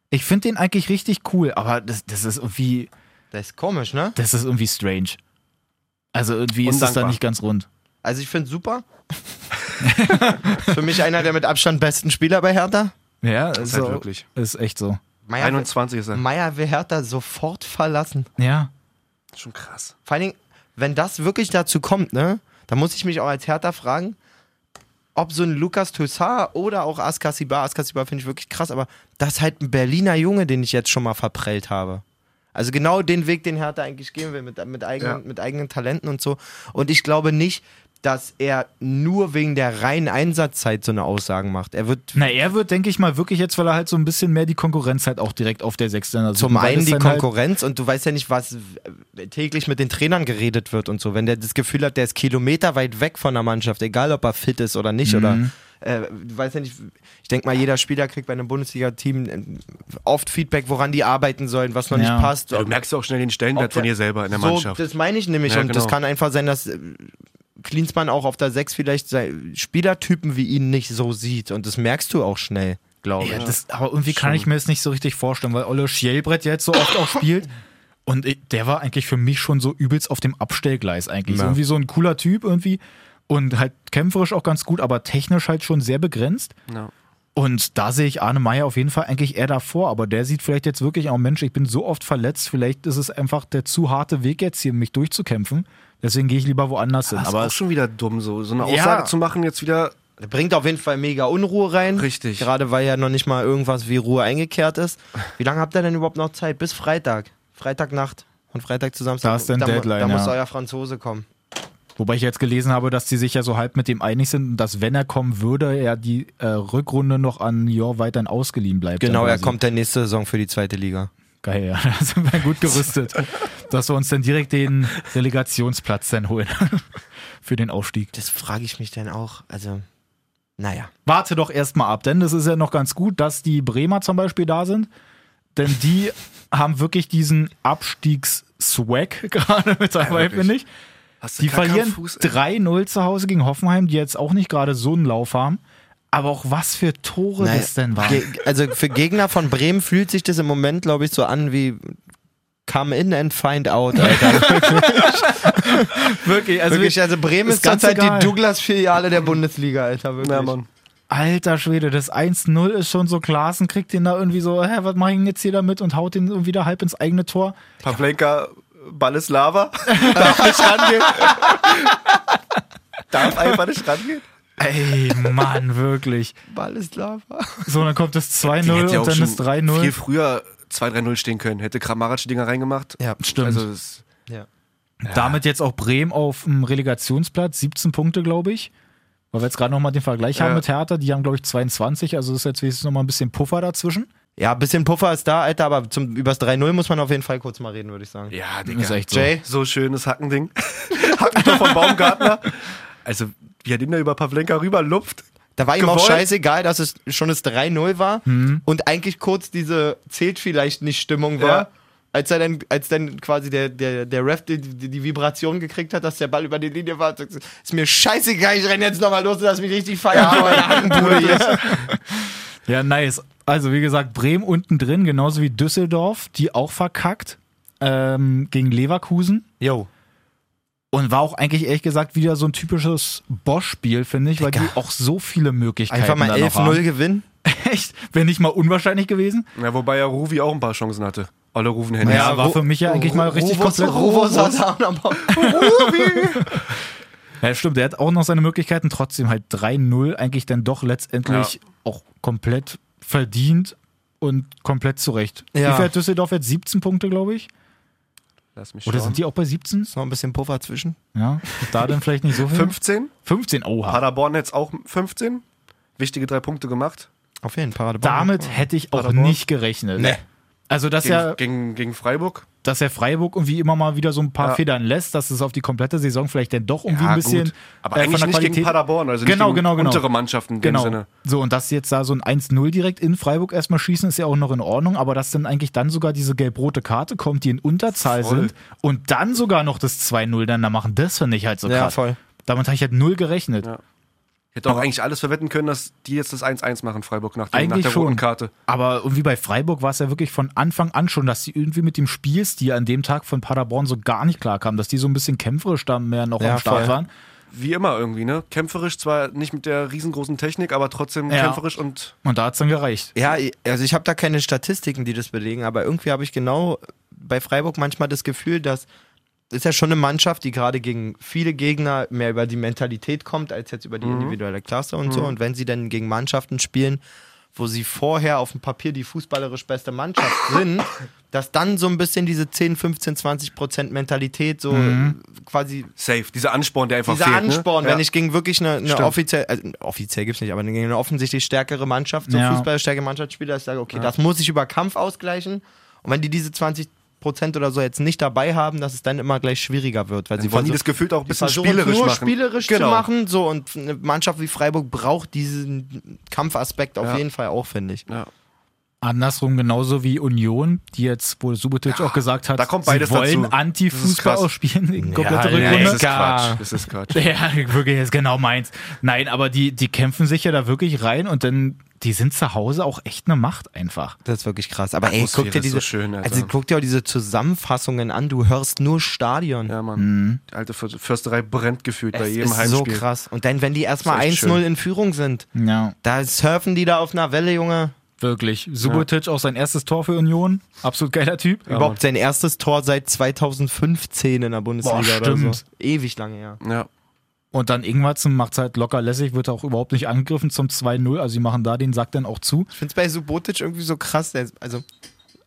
Ich finde den eigentlich richtig cool, aber das, das ist irgendwie, Das ist komisch, ne? das ist irgendwie strange. Also irgendwie ist das da Undankbar. nicht ganz rund. Also ich finde super. Für mich einer der mit Abstand besten Spieler bei Hertha. Ja, ist ist, halt so, wirklich. ist echt so. Meier, 21 ist er. Meier will Hertha sofort verlassen. Ja. Schon krass. Vor allen Dingen, wenn das wirklich dazu kommt, ne, dann muss ich mich auch als Hertha fragen, ob so ein Lukas Toussaint oder auch Askasibar, Askasibar finde ich wirklich krass, aber das ist halt ein Berliner Junge, den ich jetzt schon mal verprellt habe. Also genau den Weg, den Hertha eigentlich gehen will, mit, mit, eigenen, Ja. mit eigenen Talenten und so. Und ich glaube nicht, dass er nur wegen der reinen Einsatzzeit so eine Aussagen macht. Er wird Na, er wird, denke ich mal, wirklich jetzt, weil er halt so ein bisschen mehr die Konkurrenz halt auch direkt auf der Sechsten hat. Zum einen das die halt- Konkurrenz und du weißt ja nicht, was äh, täglich mit den Trainern geredet wird und so. Wenn der das Gefühl hat, der ist kilometerweit weg von der Mannschaft, egal ob er fit ist oder nicht, oder Mhm. äh, du weißt ja nicht, ich denke mal, jeder Spieler kriegt bei einem Bundesliga-Team äh, oft Feedback, woran die arbeiten sollen, was noch Ja. nicht passt. Ja, du merkst ja auch schnell den Stellenwert Ob von dir selber in der so, Mannschaft. Das meine ich nämlich. Ja, und das genau. kann einfach sein, dass äh, Klinsmann auch auf der 6 vielleicht sei- Spielertypen wie ihn nicht so sieht. Und das merkst du auch schnell, glaube ich. Ja, das, aber irgendwie kann ich mir das nicht so richtig vorstellen, weil Olle Schielbrett jetzt so oft auch spielt. Und der war eigentlich für mich schon so übelst auf dem Abstellgleis eigentlich. So Ja. irgendwie so ein cooler Typ irgendwie. Und halt kämpferisch auch ganz gut, aber technisch halt schon sehr begrenzt. Ja. Und da sehe ich Arne Meyer auf jeden Fall eigentlich eher davor. Aber der sieht vielleicht jetzt wirklich auch, Mensch, ich bin so oft verletzt, vielleicht ist es einfach der zu harte Weg jetzt hier, mich durchzukämpfen. Deswegen gehe ich lieber woanders hin. Das ist Aber auch schon wieder dumm, so, so eine Ja. Aussage zu machen, jetzt wieder. Der bringt auf jeden Fall mega Unruhe rein. Richtig. Gerade weil ja noch nicht mal irgendwas wie Ruhe eingekehrt ist. Wie lange habt ihr denn überhaupt noch Zeit? Bis Freitag. Freitagnacht. Von Freitag zu Samstag. Da ist dann mu- Deadline, Da muss ja. euer Franzose kommen. Wobei ich jetzt gelesen habe, dass die sich ja so halb mit dem einig sind, und dass wenn er kommen würde, er die äh, Rückrunde noch an Jor weiterhin ausgeliehen bleibt. Genau, dann er kommt der nächste Saison für die zweite Liga. Geil, ja. Da sind wir gut gerüstet. dass wir uns dann direkt den Relegationsplatz dann holen. Für den Aufstieg. Das frage ich mich dann auch. Also, naja. Warte doch erstmal ab, denn es ist ja noch ganz gut, dass die Bremer zum Beispiel da sind. Denn die haben wirklich diesen Abstiegs-Swag gerade mit dabei, wirklich. finde ich. Hast du Die verlieren Fuß, ey? 3-0 zu Hause gegen Hoffenheim, die jetzt auch nicht gerade so einen Lauf haben. Aber auch was für Tore Naja, das denn war. Also für Gegner von Bremen fühlt sich das im Moment, glaube ich, so an wie Come in and find out, Alter. Wirklich, also wirklich, also Bremen ist ist ganz zurzeit egal. die Douglas-Filiale der Bundesliga, Alter. Wirklich. Ja, Mann. Alter Schwede, das 1-0 ist schon so, Klaassen kriegt den da irgendwie so, hä, was mach ich denn jetzt hier damit und haut den irgendwie da halb ins eigene Tor. Pavlenka, Ball ist Lava. Darf nicht rangehen. Darf einfach nicht rangehen. Ey, Mann, wirklich. Ball ist Lava. So, dann kommt das Die 2-0 hätte ja und dann ist 3-0. Viel früher 2-3-0 stehen können. Hätte Kramaric die Dinger reingemacht. Ja, Stimmt. Also, das, Ja. Damit jetzt auch Bremen auf dem Relegationsplatz, 17 Punkte, glaube ich. Weil wir jetzt gerade nochmal den Vergleich haben Ja. mit Hertha, die haben, glaube ich, 22, also ist jetzt wenigstens nochmal ein bisschen Puffer dazwischen. Ja, ein bisschen Puffer ist da, Alter, aber zum, übers 3-0 muss man auf jeden Fall kurz mal reden, würde ich sagen. ja, Ist echt so. Jay? So schönes Hackending. Hackentor von Baumgartner. Also, wie er den da über Pavlenka rüberlupft. Da war ihm auch Gewollt. scheißegal, dass es schon das 3-0 war und eigentlich kurz diese zählt vielleicht nicht Stimmung war. Ja. Als er dann, als dann quasi der, der, der Ref die, die, die Vibration gekriegt hat, dass der Ball über die Linie war, ist mir scheißegal, ich renn jetzt nochmal los, lass mich richtig feiern, hier. Ja, nice. Also, wie gesagt, Bremen unten drin, genauso wie Düsseldorf, die auch verkackt ähm, gegen Leverkusen. Jo. Und war auch eigentlich ehrlich gesagt wieder so ein typisches Bosch-Spiel, finde ich, weil die Digga. auch so viele Möglichkeiten Einfach mal da noch haben. 11-0 gewinnen. Echt? Wäre nicht mal unwahrscheinlich gewesen? Ja, wobei ja Ruvi auch ein paar Chancen hatte. Olle Ruven Hennis. Ja, war für mich ja eigentlich mal richtig komplett noch- Ja, stimmt, der hat auch noch seine Möglichkeiten, trotzdem halt 3-0 eigentlich dann doch letztendlich auch komplett verdient und komplett zurecht. Ja. Wie viel hat Düsseldorf jetzt? 17 Punkte, glaube ich. Lass mich Oder schauen. sind die auch bei 17? Ist noch ein bisschen Puffer zwischen. Ja. Da dann vielleicht nicht so viel. 15? 15, oha. Paderborn jetzt auch 15. Wichtige drei Punkte gemacht. Auf jeden Fall. Damit hätte ich auch Paderborn? nicht gerechnet. Nee. Also, dass Gegen, ja, gegen, gegen Freiburg. Dass er Freiburg irgendwie immer mal wieder so ein paar Ja. Federn lässt, dass es auf die komplette Saison vielleicht dann doch irgendwie ein bisschen. gut. Aber äh, eigentlich von der nicht gegen Qualität- Paderborn, also Genau, nicht gegen genau, genau. untere Mannschaften in dem Genau. Sinne. So, und dass sie jetzt da so ein 1-0 direkt in Freiburg erstmal schießen, ist ja auch noch in Ordnung, aber dass dann eigentlich dann sogar diese gelb-rote Karte kommt, die in Unterzahl Voll. sind und dann sogar noch das 2-0 dann da machen, das finde ich halt so Ja, krass. voll. Damit habe ich halt null gerechnet. Ja. Ich hätte auch eigentlich alles verwetten können, dass die jetzt das 1-1 machen, Freiburg, nach, dem, nach der schon. roten Karte. Aber irgendwie bei Freiburg war es ja wirklich von Anfang an schon, dass sie irgendwie mit dem Spielstil an dem Tag von Paderborn so gar nicht klarkamen, dass die so ein bisschen kämpferisch da mehr noch Ja, am Start voll. waren. Wie immer irgendwie, ne? Kämpferisch, zwar nicht mit der riesengroßen Technik, aber trotzdem Ja. kämpferisch und Und da hat es dann gereicht. Ja, also ich habe da keine Statistiken, die das belegen, aber irgendwie habe ich genau bei Freiburg manchmal das Gefühl, dass ist ja schon eine Mannschaft, die gerade gegen viele Gegner mehr über die Mentalität kommt, als jetzt über die individuelle Klasse und so. Und wenn sie dann gegen Mannschaften spielen, wo sie vorher auf dem Papier die fußballerisch beste Mannschaft sind, dass dann so ein bisschen diese 10, 15, 20 Prozent Mentalität so quasi safe. Dieser Ansporn, der einfach dieser fehlt. Ansporn, ne? wenn ja. ich gegen wirklich eine, eine offiziell, also offiziell gibt's nicht, aber gegen eine offensichtlich stärkere Mannschaft, so Ja. fußballstärkere Mannschaft spiele, dass ich sage, okay, das muss ich über Kampf ausgleichen. Und wenn die diese 20 Prozent oder so jetzt nicht dabei haben, dass es dann immer gleich schwieriger wird, weil sie wollen die das gefühlt auch ein bisschen spielerisch nur machen. spielerisch Genau. zu machen, so und eine Mannschaft wie Freiburg braucht diesen Kampfaspekt auf Ja. jeden Fall auch, finde ich. Ja. Andersrum genauso wie Union, die jetzt, wo Subotic auch gesagt hat, da kommt beides sie wollen. Das Anti-Fußball ausspielen, komplette Ja, Das Rückrunde. ist Quatsch. Das ist Quatsch. Ja, wirklich, ist genau meins. Nein, aber die, die kämpfen sich ja da wirklich rein und dann, die sind zu Hause auch echt eine Macht einfach. Das ist wirklich krass. Aber ey, guck dir ist so diese, schön, also guck dir auch diese Zusammenfassungen an. Du hörst nur Stadion. Ja, Mann. Mhm. Die alte För- Försterei brennt gefühlt bei Es jedem ist Heimspiel. so krass. Und dann, wenn die erstmal Das ist echt 1-0 schön. in Führung sind, Ja, da surfen die da auf einer Welle, Junge. wirklich. Subotic auch sein erstes Tor für Union. Absolut geiler Typ. Überhaupt sein erstes Tor seit 2015 in der Bundesliga Boah, oder so. stimmt. Ewig lange, ja. Ja. Und dann Ingwertsen macht halt locker lässig, wird auch überhaupt nicht angegriffen zum 2-0. Also sie machen da den Sack dann auch zu. Ich finde es bei Subotic irgendwie so krass, der ist, also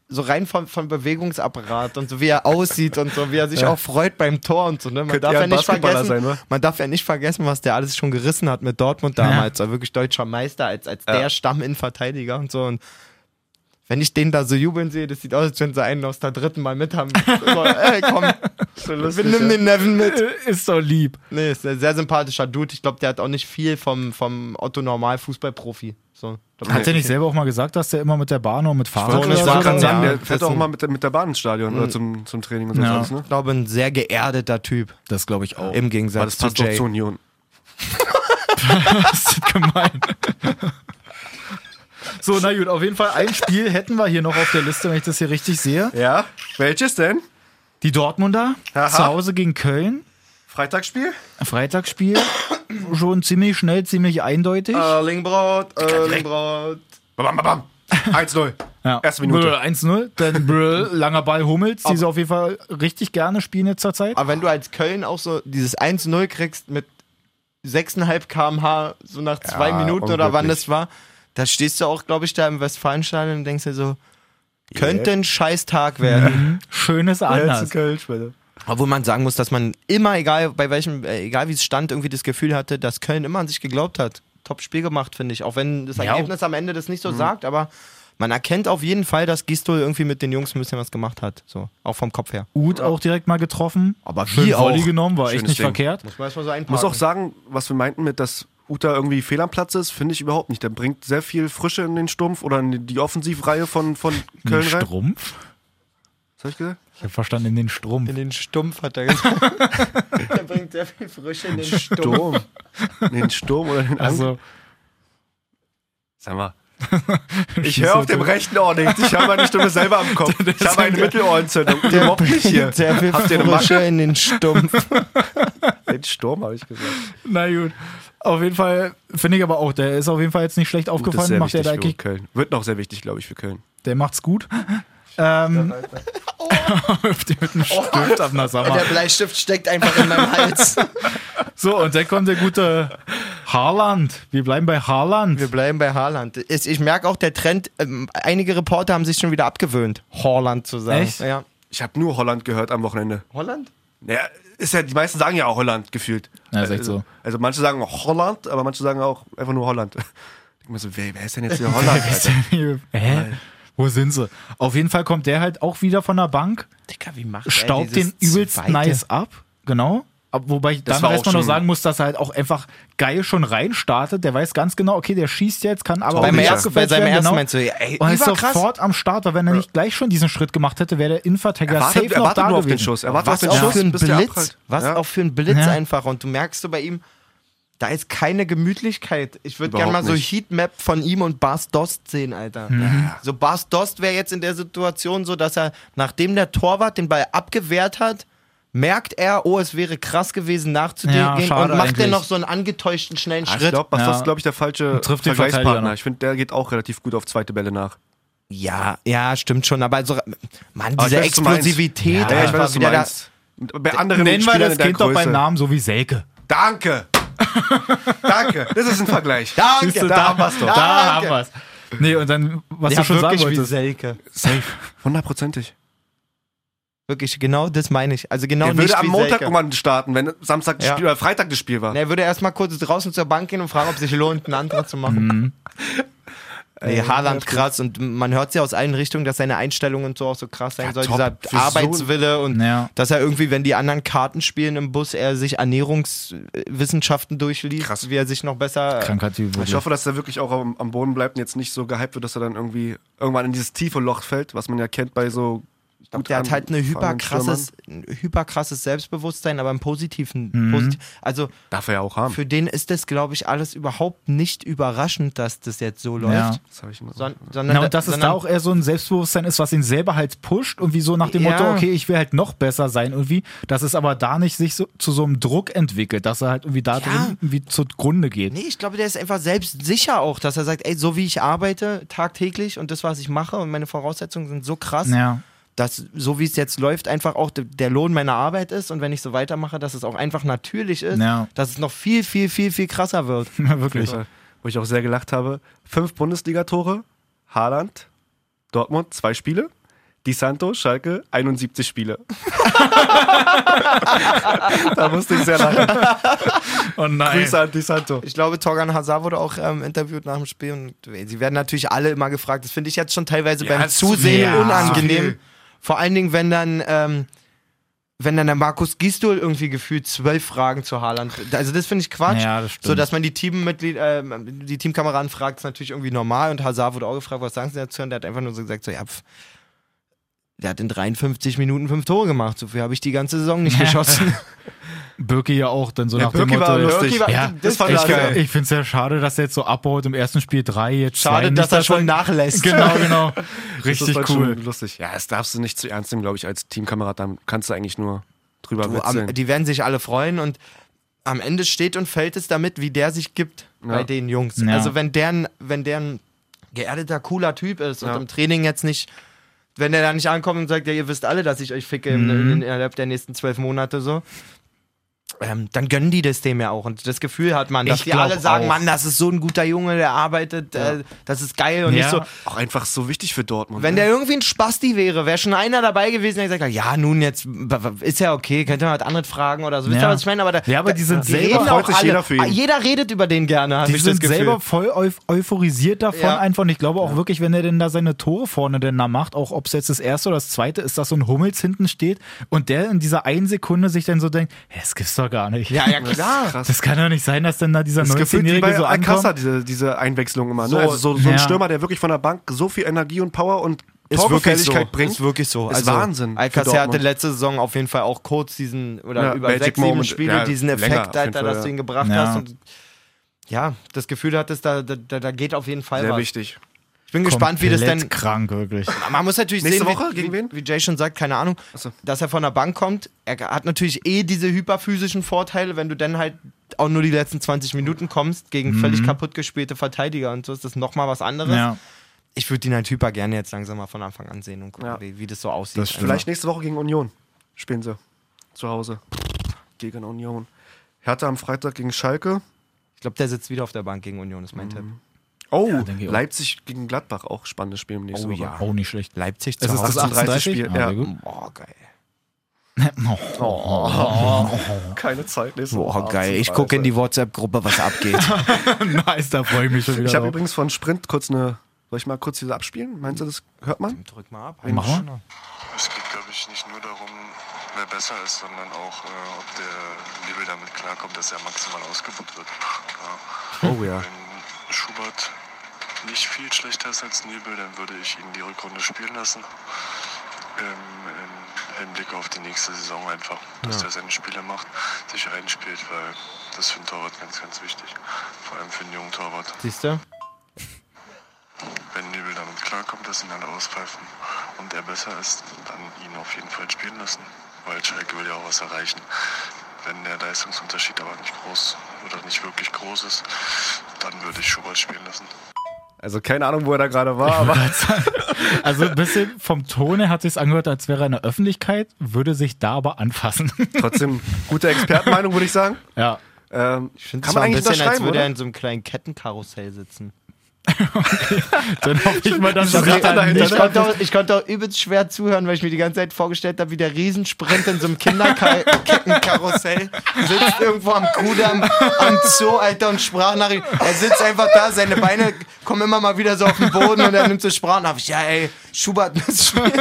so rein vom, vom Bewegungsapparat und so wie er aussieht und so wie er sich auch freut beim Tor und so. Ne? Man, darf ja nicht vergessen, sein, man darf ja nicht vergessen, was der alles schon gerissen hat mit Dortmund damals. Er war wirklich deutscher Meister als, als Ja. der Stamminnenverteidiger und so. Und wenn ich den da so jubeln sehe, das sieht aus, als wenn sie einen aus der dritten Mal mit haben. so, ey, komm, wir nehmen den Nevin mit. Ist doch lieb. Nee, ist ein sehr sympathischer Dude. Ich glaube, der hat auch nicht viel vom, vom Otto Normal Fußballprofi. So. Glaub, Hat er nicht selber auch mal gesagt, dass der immer mit der Bahn und mit Fahrrad Wollte oder ich so dann- sagen, der fährt auch mal mit, der- mit der Bahn ins Stadion oder zum, zum Training und so Ja. alles, ne? Ich glaube, ein sehr geerdeter Typ. Das glaube ich auch. Im Gegensatz das passt zu Jay. Union. Das ist gemein. So, na gut, auf jeden Fall ein Spiel hätten wir hier noch auf der Liste, wenn ich das hier richtig sehe. Ja? Welches denn? Die Dortmunder Aha. zu Hause gegen Köln. Freitagsspiel? Freitagsspiel. Schon ziemlich schnell, ziemlich eindeutig. Erlingbrot, Erlingbrot. Bam, bam, bam. 1-0. Ja. Erste Minute. Brr, 1-0. Dann Brr, langer Ball Hummels, die sie auf jeden Fall richtig gerne spielen jetzt zur Zeit. Aber wenn du als Köln auch so dieses 1-0 kriegst mit 6,5 kmh, so nach zwei Minuten oder wann das war, da stehst du auch, glaube ich, da im Westfalenstadion und denkst dir so, könnte ein scheiß Tag werden. Schönes anders. Kölsch, bitte. Obwohl man sagen muss, dass man immer, egal bei welchem, äh, egal wie es stand, irgendwie das Gefühl hatte, dass Köln immer an sich geglaubt hat. Top Spiel gemacht, finde ich. Auch wenn das Ja. Ergebnis am Ende das nicht so sagt, aber man erkennt auf jeden Fall, dass Gistol irgendwie mit den Jungs ein bisschen was gemacht hat. So, auch vom Kopf her. Uth auch direkt mal getroffen. Aber Schön wie Volley genommen, war echt nicht Ding. verkehrt. Muss man erstmal so einpacken. muss auch sagen, was wir meinten mit, dass Uta irgendwie fehl am Platz ist, finde ich überhaupt nicht. Der bringt sehr viel Frische in den Stumpf oder in die Offensivreihe von, von Köln rein. Strumpf? Was hab ich gesagt? Ich habe verstanden, in den Strumpf. In den Stumpf hat er gesagt. der bringt sehr viel Frische in den. Sturm. in den Sturm oder in den Angriff. Also, Sag mal. Ich höre auf dem rechten Ohr nichts. Ich habe meine Stimme selber am Kopf. Ich habe eine Mittelohrentzündung. Überhaupt nicht hier. Sehr viel Habt ihr eine Frische Masche? in den Stumpf. Den Sturm habe ich gesagt. na gut. Auf jeden Fall finde ich aber auch, der ist auf jeden Fall jetzt nicht schlecht Gut, das ist aufgefallen. sehr Macht der, da für Köln. Wird noch sehr wichtig, glaube ich, für Köln. der macht's gut. Ähm, ihr mit einem Stift ab, na sag mal. Der Bleistift steckt einfach in meinem Hals. So, und dann kommt der gute Haaland. Wir bleiben bei Haaland. Wir bleiben bei Haaland. Ich merke auch, der Trend, ähm, einige Reporter haben sich schon wieder abgewöhnt, Haaland zu sagen. Echt? Ja. Ich habe nur Holland gehört am Wochenende. Holland? Naja, ist ja, die meisten sagen ja auch Holland gefühlt. Ja, ist echt also, so. also manche sagen auch Holland, aber manche sagen auch einfach nur Holland. Ich denke mir so, wer, wer ist denn jetzt hier Holland? Wer ist Alter? denn hier? Hä? Wo sind sie? Auf jeden Fall kommt der halt auch wieder von der Bank, Digga, wie macht staubt den übelst nice ab. Genau. Wobei ich Das dann erstmal auch noch schon- sagen muss, dass er halt auch einfach geil schon rein startet. Der weiß ganz genau, okay, der schießt jetzt, kann aber Beim auch nicht ersten, bei seinem ersten Genau. meinst du, ey, Und er ist sofort am Start, weil wenn er nicht gleich schon diesen Schritt gemacht hätte, wäre der Er Innenverteidiger safe noch da nur auf den gewesen. Schuss. Er wartet Was auf den auch Schuss, für ein Blitz. Was Ja. auch für ein Blitz Ja. einfach. Und du merkst so bei ihm, da ist keine Gemütlichkeit. Ich würde gerne mal so nicht. Heatmap von ihm und Bas Dost sehen, Alter. So Bas Dost wäre jetzt in der Situation so, dass er, nachdem der Torwart den Ball abgewehrt hat, merkt er, oh, es wäre krass gewesen nachzugehen Ja, und macht eigentlich. er noch so einen angetäuschten schnellen Ah, ich Schritt. glaube, Ja. das ist, glaube ich, der falsche Und trifft Vergleichspartner. Ich finde, der geht auch relativ gut auf zweite Bälle nach. Ja, ja, stimmt schon. Aber so, Mann, Aber ich diese weiß, meinst. Explosivität, Ja, ich weiß, was du wieder da- meinst. Bei anderen Nennen wir das Kind doch beim Namen, so wie Selke. Danke. Danke. Das ist ein Vergleich. Danke, Siehst du, da haben wir's doch. Da Danke. haben wir's. Nee, und dann, was Ja, du schon sagen wirklich wie wolltest. Selke. Safe. Hundertprozentig. Wirklich, genau das meine ich. Also genau Er nicht würde am Montag irgendwann starten, wenn Samstag das Ja. Spiel oder Freitag das Spiel war. Na, Er würde erstmal kurz draußen zur Bank gehen und fragen, ob es sich lohnt, einen Antrag zu machen. Mhm. Nee, Haaland krass und man hört ja aus allen Richtungen, dass seine Einstellung und so auch so krass sein Ja, soll. top. Dieser Arbeitswille und Ja. dass er irgendwie, wenn die anderen Karten spielen im Bus, er sich Ernährungswissenschaften durchliest, Krass. wie er sich noch besser. Ich hoffe, dass er wirklich auch am, am Boden bleibt und jetzt nicht so gehypt wird, dass er dann irgendwie irgendwann in dieses tiefe Loch fällt, was man ja kennt bei so. Ich glaub, der hat halt eine anfahrenden hyperkrasses, ein hyperkrasses Selbstbewusstsein, aber im positiven. Mhm. Posit also Darf er ja auch haben. für den ist das, glaube ich, alles überhaupt nicht überraschend, dass das jetzt so läuft. Ja. Das habe ich immer so. Son sondern Na, und dass es sondern- da auch eher so ein Selbstbewusstsein ist, was ihn selber halt pusht und wie so nach dem Ja. Motto, okay, ich will halt noch besser sein irgendwie, dass es aber da nicht sich so, zu so einem Druck entwickelt, dass er halt irgendwie da Ja. drin irgendwie zugrunde geht. Nee, ich glaube, der ist einfach selbst sicher auch, dass er sagt, ey, so wie ich arbeite tagtäglich und das, was ich mache und meine Voraussetzungen sind so krass, Ja, dass so wie es jetzt läuft, einfach auch de- der Lohn meiner Arbeit ist und wenn ich so weitermache, dass es auch einfach natürlich ist, Ja. dass es noch viel, viel, viel, viel krasser wird. wirklich. Wo ich auch sehr gelacht habe. Fünf Bundesligatore, Haaland, Dortmund, zwei Spiele. Di Santo, Schalke, 71 Spiele. da musste ich sehr lachen. Oh nein. Grüße an Di Santo. Ich glaube, Torgan Hazard wurde auch ähm, interviewt nach dem Spiel und sie werden natürlich alle immer gefragt. Das finde ich jetzt schon teilweise Ja, beim Zusehen viel. unangenehm. Viel. Vor allen Dingen, wenn dann, ähm, wenn dann der Markus Gisdol irgendwie gefühlt zwölf Fragen zu Haaland. Also das finde ich Quatsch. Ja, das stimmt. so, dass man die Teammitglied, ähm, die Teamkameraden fragt, ist natürlich irgendwie normal. Und Hazard wurde auch gefragt, was sagen Sie dazu? Und der hat einfach nur so gesagt, so ja, pf, der hat in 53 Minuten fünf Tore gemacht. So viel habe ich die ganze Saison nicht Ja. geschossen. Birki ja auch, dann so Ja, nach dem Birki Motto. war lustig. Birki war- ja, das fand ich, ich geil. ich finde es ja schade, dass er jetzt so abbaut im ersten Spiel drei, jetzt zwei. Schade, nicht, dass er schon nachlässt. Genau, genau. Das Richtig ist dann cool. lustig. Ja, das darfst du nicht zu ernst nehmen, glaube ich, als Teamkamerad. Dann kannst du eigentlich nur drüber Du, witzeln. am, die werden sich alle freuen und am Ende steht und fällt es damit, wie der sich gibt bei den Jungs. Ja. Also wenn der, ein- wenn der ein geerdeter, cooler Typ ist und Ja. im Training jetzt nicht, wenn der da nicht ankommt und sagt, ja, ihr wisst alle, dass ich euch ficke Mhm. in, in, innerhalb der nächsten zwölf Monate so, ähm, dann gönnen die das dem ja auch. Und das Gefühl hat man, dass Ich die alle sagen, auch. Mann, das ist so ein guter Junge, der arbeitet, äh, das ist geil und nicht Ja. so, auch einfach so wichtig für Dortmund. wenn ne? der irgendwie ein Spasti wäre, wäre schon einer dabei gewesen, der gesagt hat, ja, nun jetzt ist ja okay, könnte man halt andere fragen oder so. Wisst ihr, Ja. was ich meine? Aber, da, Ja, aber die sind die selber- freut sich alle. jeder für ihn. Ah, Jeder redet über den gerne, habe Die ich das sind Gefühl. selber voll eu euphorisiert davon Ja. einfach. Und ich glaube auch wirklich, wenn er denn da seine Tore vorne denn da macht, auch ob es jetzt das erste oder das zweite ist, dass so ein Hummels hinten steht und der in dieser einen Sekunde sich dann so denkt, hä, das gibt's doch gar nicht. ja, ja, klar. krass. Das kann doch nicht sein, dass dann da dieser Das ist gefühlt wie 19-Jährige bei so ankommt. diese, diese Einwechslung immer. Ne? So, also so, so ein ja. Stürmer, der wirklich von der Bank so viel Energie und Power und Ist wirklich so. Bringt. Ist wirklich so. Ist also, Wahnsinn Alcacer hatte letzte Saison auf jeden Fall auch kurz diesen, oder Ja, über Magic sechs, sieben Moment. Spiele Ja, diesen Effekt, Alter, Fall, dass du ihn gebracht Ja. hast. Und ja, das Gefühl hattest, da, da, da da geht auf jeden Fall Sehr was. wichtig. Ich bin gespannt, wie das denn krank, wirklich. Man muss natürlich Nächste sehen, Woche? wie, Gegen wen? wie Jay schon sagt, keine Ahnung, Achso. dass er von der Bank kommt. Er hat natürlich eh diese hyperphysischen Vorteile, wenn du dann halt auch nur die letzten 20 Minuten kommst gegen völlig kaputt gespielte Verteidiger und so ist das nochmal was anderes. Ja. Ich würde ihn halt hyper gerne jetzt langsam mal von Anfang an sehen und gucken, Ja. wie, wie das so aussieht. Das. Vielleicht nächste Woche gegen Union. Spielen sie. Zu Hause. Gegen Union. Hertha am Freitag gegen Schalke. Ich glaube, der sitzt wieder auf der Bank gegen Union, ist mein Tipp. Oh, Ja. Leipzig gegen Gladbach, auch spannendes Spiel im nächsten Oh ja. Auch nicht schlecht. Leipzig zu Es ist das 38 Spiel. Ah, ja. sehr gut. Boah, geil. Keine Zeit. Boah, Woche geil. Ich gucke in 30. die WhatsApp-Gruppe, was abgeht. nice, da freue ich mich schon wieder. Ich habe übrigens von Sprint kurz eine. Soll ich mal kurz diese abspielen? Meinst du, das hört man? Drück mal ab. Mach mal. Es geht, glaube ich, nicht nur darum, wer besser ist, sondern auch, äh, ob der Nebel damit klarkommt, dass er maximal ausgebucht wird. Ja. Oh ja. Wenn Schubert nicht viel schlechter ist als Nebel, dann würde ich ihn die Rückrunde spielen lassen. Ähm, Im Hinblick auf die nächste Saison einfach, dass er seine Spiele macht, sich einspielt, weil das für einen Torwart ganz, ganz wichtig. Vor allem für einen jungen Torwart. Siehst du? Wenn Nebel damit klarkommt, dass ihn alle auspfeifen und er besser ist, dann ihn auf jeden Fall spielen lassen. Weil Schalke will ja auch was erreichen. Wenn der Leistungsunterschied aber nicht groß oder nicht wirklich groß ist, dann würde ich Schubert spielen lassen. Also keine Ahnung, wo er da gerade war, aber Also ein bisschen vom Ton her hat sich angehört, als wäre er in der Öffentlichkeit, würde sich da aber anfassen. trotzdem gute Expertenmeinung, würde ich sagen. ja. Ähm, Ich finde es ein bisschen, als würde er in so einem kleinen Kettenkarussell sitzen. Dann hoffe ich mal, dass es Ratter dann dahinter, nicht Ich konnte, auch, ich konnte auch übelst schwer zuhören, weil ich mir die ganze Zeit vorgestellt habe, wie der Riesensprint in so einem Kinderkettenkarussell sitzt irgendwo am Kudamm, am Zoo, Alter, und Sprachnachricht. Er sitzt einfach da, seine Beine kommen immer mal wieder so auf den Boden und er nimmt so Sprachnachricht. Ja, ey, Schubert muss spielen.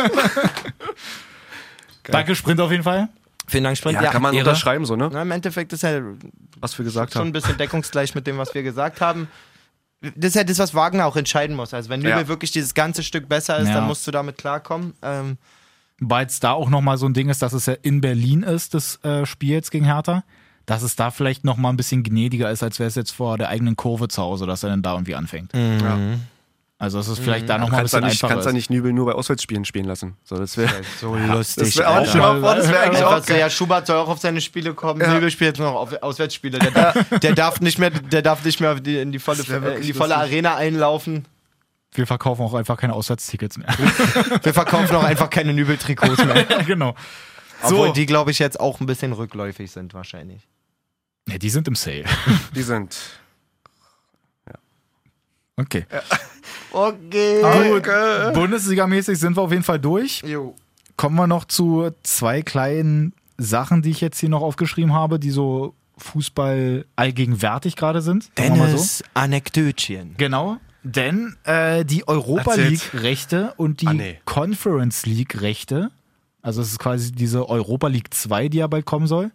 Danke, Sprint auf jeden Fall. Vielen Dank, Sprint. Ja, kann man Ehre. unterschreiben, so, ne? Na, Im Endeffekt ist er Was wir gesagt schon ein haben. bisschen deckungsgleich mit dem, was wir gesagt haben. Das ist ja das, was Wagner auch entscheiden muss. Also wenn Nübel Ja. wirklich dieses ganze Stück besser ist, Ja. dann musst du damit klarkommen. Ähm, Weil es da auch nochmal so ein Ding ist, dass es ja in Berlin ist, das äh, Spiel jetzt gegen Hertha. Dass es da vielleicht nochmal ein bisschen gnädiger ist, als wäre es jetzt vor der eigenen Kurve zu Hause, dass er dann da irgendwie anfängt. Ja. Also es vielleicht da nochmal ein Kannst du bisschen nicht, einfacher kannst du ist. nicht Nübel nur bei Auswärtsspielen spielen lassen. So, das wäre. so lustig. Das wäre auch schon mal vor, das wäre eigentlich auch so, ja, Schubert soll auch auf seine Spiele kommen. Ja. Nübel spielt jetzt noch auf Auswärtsspiele. Der, darf, der darf nicht mehr, der darf nicht mehr in die volle, äh, in die volle. Arena einlaufen. Wir verkaufen auch einfach keine Auswärtstickets mehr. Wir verkaufen auch einfach keine Nübel-Trikots mehr. genau. Obwohl So. die, glaube ich, jetzt auch ein bisschen rückläufig sind wahrscheinlich. Ja, die sind im Sale. Die sind. Okay. Okay. Gut. Bundesligamäßig sind wir auf jeden Fall durch. Jo. Kommen wir noch zu zwei kleinen Sachen, die ich jetzt hier noch aufgeschrieben habe, die so Fußball allgegenwärtig gerade sind. Mal so. Dennis Anekdötchen. Genau. Denn äh, die Europa. League-Rechte und die Ah, nee. Conference League-Rechte, also es ist quasi diese Europa League 2, die ja bald kommen soll,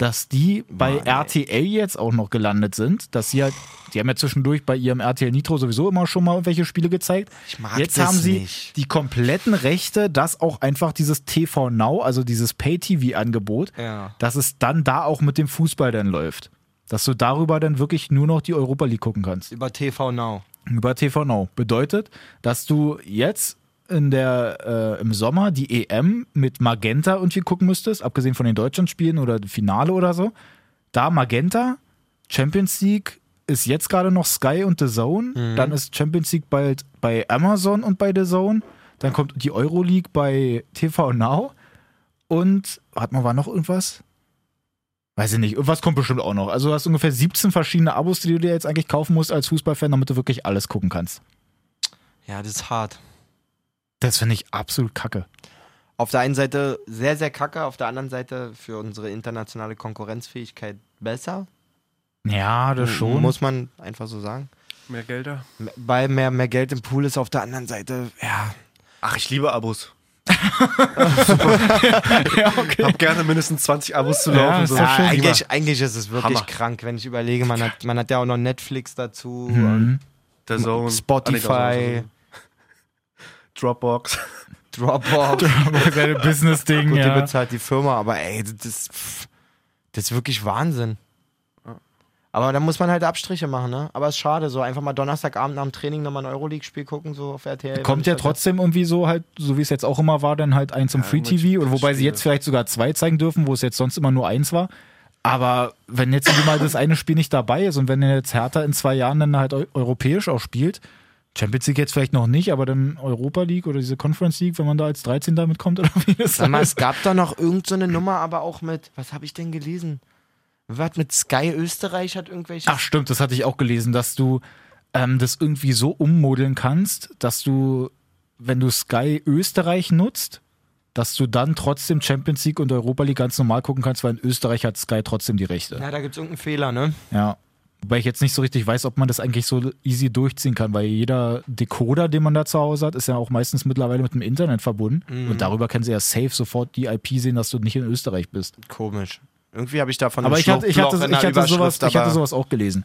dass die bei Mann. RTL jetzt auch noch gelandet sind, dass sie halt, die haben ja zwischendurch bei ihrem RTL Nitro sowieso immer schon mal irgendwelche Spiele gezeigt. Ich mag jetzt das haben sie nicht. die kompletten Rechte, dass auch einfach dieses TV Now, also dieses Pay-TV-Angebot, Ja. dass es dann da auch mit dem Fußball dann läuft. Dass du darüber dann wirklich nur noch die Europa League gucken kannst. Über TV Now. Über TV Now. Bedeutet, dass du jetzt in der, äh, im Sommer die EM mit Magenta irgendwie gucken müsstest, abgesehen von den Deutschlandspielen oder Finale oder so. Da Magenta, Champions League ist jetzt gerade noch Sky und The Zone. Dann ist Champions League bald bei Amazon und bei The Zone. Dann kommt die Euroleague bei TV Now. Und, warte mal, war noch irgendwas? Weiß ich nicht, irgendwas kommt bestimmt auch noch. Also du hast ungefähr 17 verschiedene Abos, die du dir jetzt eigentlich kaufen musst als Fußballfan, damit du wirklich alles gucken kannst. Ja, das ist hart. Das finde ich absolut kacke. Auf der einen Seite sehr, sehr kacke, auf der anderen Seite für unsere internationale Konkurrenzfähigkeit besser. Ja, das schon. Muss man einfach so sagen. Mehr Gelder? Weil mehr, mehr Geld im Pool ist auf der anderen Seite, ja. Ach, ich liebe Abos. ja, okay. Hab gerne mindestens 20 Abos zu Ja, laufen. ist so. ja eigentlich, eigentlich ist es wirklich Hammer. krank, wenn ich überlege, man hat, man hat ja auch noch Netflix dazu, Mhm. Der Zone. Spotify, Zone. Dropbox. Dropbox. Seine Business-Ding, Gut, die ja. bezahlt die Firma, aber ey, das, das ist wirklich Wahnsinn. Aber da muss man halt Abstriche machen, ne? Aber es ist schade, so einfach mal Donnerstagabend nach dem Training nochmal ein Euroleague-Spiel gucken, so auf RTL. Kommt ja trotzdem irgendwie so halt, so wie es jetzt auch immer war, dann halt eins im Ja, Free TV. irgendwelche Und wobei sie Spiele. jetzt vielleicht sogar zwei zeigen dürfen, wo es jetzt sonst immer nur eins war. Aber wenn jetzt irgendwie mal das eine Spiel nicht dabei ist und wenn jetzt Hertha in zwei Jahren dann halt eu europäisch auch spielt, Champions League jetzt vielleicht noch nicht, aber dann Europa League oder diese Conference League, wenn man da als 13 damit kommt oder wie das Sag mal, es heißt. gab da noch irgendeine so eine Nummer, aber auch mit, was habe ich denn gelesen? Was mit Sky Österreich hat irgendwelche. Ach stimmt, das hatte ich auch gelesen, dass du ähm, das irgendwie so ummodeln kannst, dass du, wenn du Sky Österreich nutzt, dass du dann trotzdem Champions League und Europa League ganz normal gucken kannst, weil in Österreich hat Sky trotzdem die Rechte. Ja, da gibt es irgendeinen Fehler, ne? Ja. Wobei ich jetzt nicht so richtig weiß, ob man das eigentlich so easy durchziehen kann, weil jeder Decoder, den man da zu Hause hat, ist ja auch meistens mittlerweile mit dem Internet verbunden. Mhm. Und darüber können sie ja safe sofort die IP sehen, dass du nicht in Österreich bist. Komisch. Irgendwie habe ich davon Aber ich hatte, ich hatte, ich hatte, sowas, ich hatte sowas auch gelesen.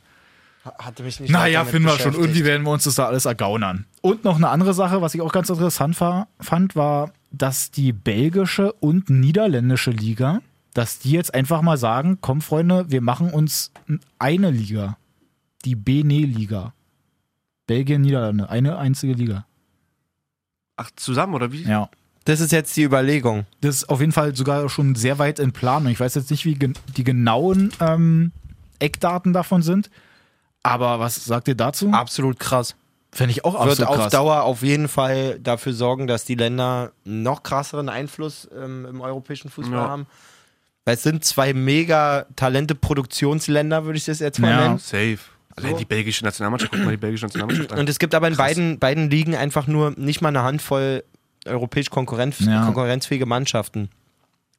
hatte mich nicht Naja, finden wir schon. Irgendwie werden wir uns das da alles ergaunern. Und noch eine andere Sache, was ich auch ganz interessant fand, war, dass die belgische und niederländische Liga, dass die jetzt einfach mal sagen, komm Freunde, wir machen uns eine Liga. Die Bene-Liga. Belgien, Niederlande. Eine einzige Liga. Ach, zusammen oder wie? Ja. Das ist jetzt die Überlegung. Das ist auf jeden Fall sogar schon sehr weit in Planung. Ich weiß jetzt nicht, wie gen die genauen ähm, Eckdaten davon sind. Aber was sagt ihr dazu? Absolut krass. Fände ich auch Wird absolut auf krass. Dauer auf jeden Fall dafür sorgen, dass die Länder noch krasseren Einfluss ähm, im europäischen Fußball Ja. haben. Weil es sind zwei mega Talente-Produktionsländer, würde ich das jetzt mal Ja. nennen. Safe. Also die belgische Nationalmannschaft, guck mal die belgische Nationalmannschaft an. Und es gibt aber in Krass. beiden, beiden Ligen einfach nur nicht mal eine Handvoll europäisch konkurrenz Ja. konkurrenzfähige Mannschaften.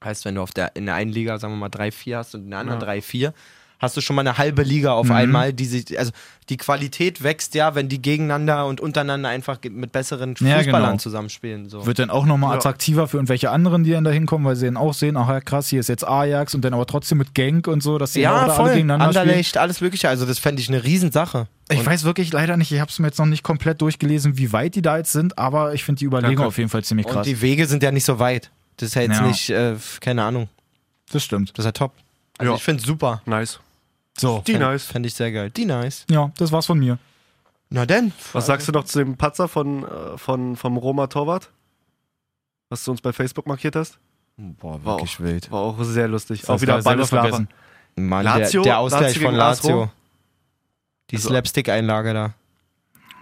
Heißt, wenn du auf der, in der einen Liga, sagen wir mal, drei, vier hast und in der anderen Ja. drei, vier, hast du schon mal eine halbe Liga auf Mhm. einmal, die sich, also die Qualität wächst ja, wenn die gegeneinander und untereinander einfach mit besseren Ja, Fußballern genau. zusammenspielen. So. Wird dann auch nochmal Ja. attraktiver für irgendwelche anderen, die dann da hinkommen, weil sie dann auch sehen, ach ja krass, hier ist jetzt Ajax und dann aber trotzdem mit Genk und so, dass die auch Ja, da alle voll. gegeneinander spielen. Anderlecht, alles Mögliche. Also, das fände ich eine Riesensache. Ich Und- weiß wirklich leider nicht, ich habe es mir jetzt noch nicht komplett durchgelesen, wie weit die da jetzt sind, aber ich finde die Überlegung Danke. auf jeden Fall ziemlich Und krass. die Wege sind ja nicht so weit. Das ist ja jetzt Ja. nicht, äh, keine Ahnung. Das stimmt. Das ist ja top. Also, Ja. ich finde es super. Nice. So. Die Fänd- nice. Fände ich sehr geil. Die nice. Ja, das war's von mir. Na denn. Was sagst du noch zu dem Patzer von, äh, von, vom Roma Torwart? Was du uns bei Facebook markiert hast? Boah, War wirklich wild. War auch sehr lustig. Das auch wieder du selber Ball vergessen. Mann, Lazio, der, der Ausgleich Lazio von. Lazio. Die Also- Slapstick-Einlage da.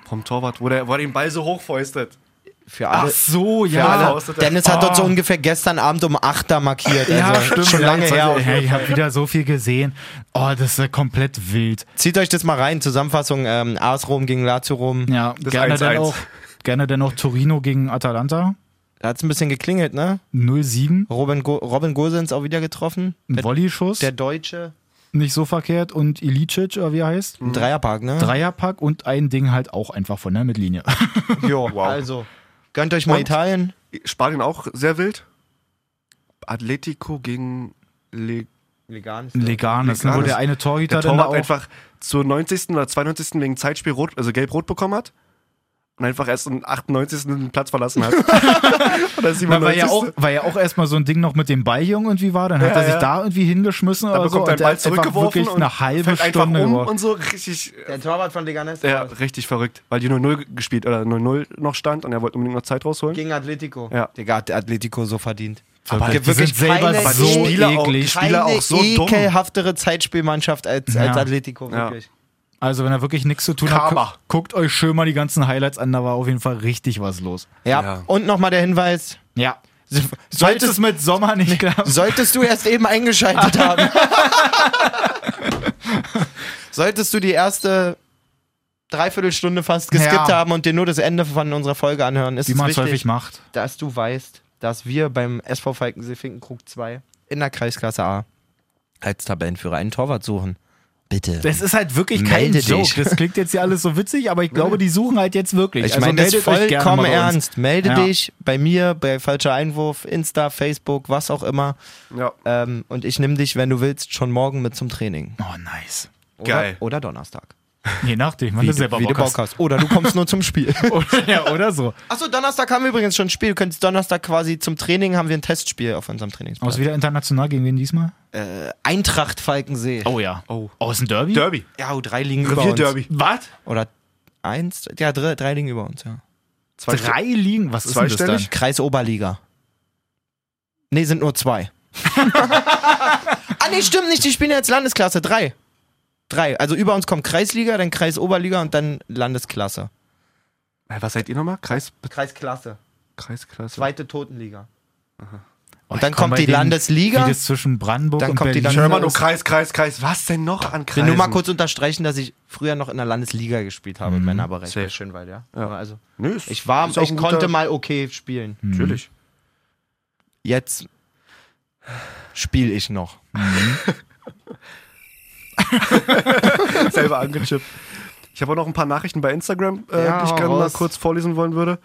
Vom Torwart, wo, der, wo er den Ball so hochfäustet. Für alle. so, alle. austet er. Dennis hat dort Ah. so ungefähr gestern Abend um 8 da markiert. Ja, also stimmt. Schon ja, lange her. weiß Ich, ja, ich habe wieder so viel gesehen. Oh, das ist ja komplett wild. Zieht euch das mal rein. Zusammenfassung: ähm, AS Rom gegen Lazio Rom. Ja, Das gerne 1-1. dann, auch, gerne dann auch Torino gegen Atalanta. Da hat es ein bisschen geklingelt, ne? 0-7. Robin, Go Robin Gosens auch wieder getroffen. Ein Der, Volleyschuss. der Deutsche. nicht so verkehrt. Und Ilicic, oder wie er heißt. Ein Dreierpark, ne? Dreierpack und ein Ding halt auch einfach von der Mittellinie. Jo, Wow. also. Gönnt euch mal Und? Italien. Spanien auch sehr wild. Atletico gegen Le Leganes. Leganes, ne, wo Leganes. der eine Torhüter der Torwart auch. einfach zur 90. oder 92. wegen Zeitspiel rot, also gelb-rot bekommen hat. Und einfach erst am 98. den Platz verlassen hat. Oder Na, weil 97. ja auch, weil ja auch erstmal so ein Ding noch mit dem Ball hier irgendwie war, dann hat Ja, er sich ja. da irgendwie hingeschmissen Dann oder so. bekommt und Ball der einfach zurückgeworfen wirklich und eine halbe Stunde um und so richtig, Der Torwart von Leganes. ja, richtig verrückt. Weil die 0-0 gespielt oder 0-0 noch stand und er wollte unbedingt noch Zeit rausholen. Gegen Atletico. Ja. Digga, hat Atletico so verdient. Aber die sind selber keine so Spieler auch- eklig. Spieler keine auch so dumm. ekelhaftere Zeitspielmannschaft als, Ja. als Atletico, Ja. wirklich. Also wenn er wirklich nichts zu tun Karma. hat, gu guckt euch schön mal die ganzen Highlights an, da war auf jeden Fall richtig was los. Ja. Ja. Und nochmal der Hinweis. Ja. Sollte es Solltest, mit Sommer nicht klappen. solltest du erst eben eingeschaltet haben. solltest du die erste Dreiviertelstunde fast geskippt Ja. haben und dir nur das Ende von unserer Folge anhören, ist Wie es man es wichtig, häufig macht. dass du weißt, dass wir beim SV Falkensee Finkenkrug 2 in der Kreisklasse A als Tabellenführer einen Torwart suchen. Bitte. Das ist halt wirklich kein Melde Joke. dich. Das klingt jetzt ja alles so witzig, aber ich glaube, die suchen halt jetzt wirklich. Ich Also meine das vollkommen ernst. Melde Ja. dich bei mir, bei Falscher Einwurf, Insta, Facebook, was auch immer. Ja. Ähm, und ich nehme dich, wenn du willst, schon morgen mit zum Training. Oh, nice. Oder, Geil. Oder Donnerstag. Je nachdem, wann du selber wie Bock Bock hast. Oder du kommst nur zum Spiel. Oder, ja, oder so. Achso, Donnerstag haben wir übrigens schon ein Spiel. Du könntest Donnerstag quasi zum Training haben wir ein Testspiel auf unserem Trainingsplatz. Aus wieder international gegen wen diesmal? Äh, Eintracht Falkensee. Oh ja. Oh. Aus dem Derby? Derby. Ja, oh, drei liegen über uns. Revierderby. Was? Oder eins? Ja, drei, drei liegen über uns, ja. Zwei Drei liegen? Was ist denn das dann? Kreis Oberliga. Nee, sind nur zwei. ah, nee, stimmt nicht. Die spielen jetzt Landesklasse. Drei. Drei. Also über uns kommt Kreisliga, dann Kreis Oberliga und dann Landesklasse. Was seid ihr nochmal? Kreis, Kreisklasse. Kreisklasse. Zweite Totenliga. Und dann kommt die denen, Landesliga. Wie das zwischen Brandenburg Dann und kommt die Berlin Ich höre immer Landesliga. nur Kreis, Kreis, Kreis. Was denn noch an Ich will Kreisen? nur mal kurz unterstreichen, dass ich früher noch in der Landesliga gespielt habe, im Männerbereich Safe. bei Schönwald, ja. Ja. Also, Nö, ist- ich war, ich konnte mal okay spielen. Natürlich. Jetzt spiele ich noch. Selber angechippt. Ich habe auch noch ein paar Nachrichten bei Instagram, äh, Ja, die ich gerne mal kurz vorlesen wollen würde.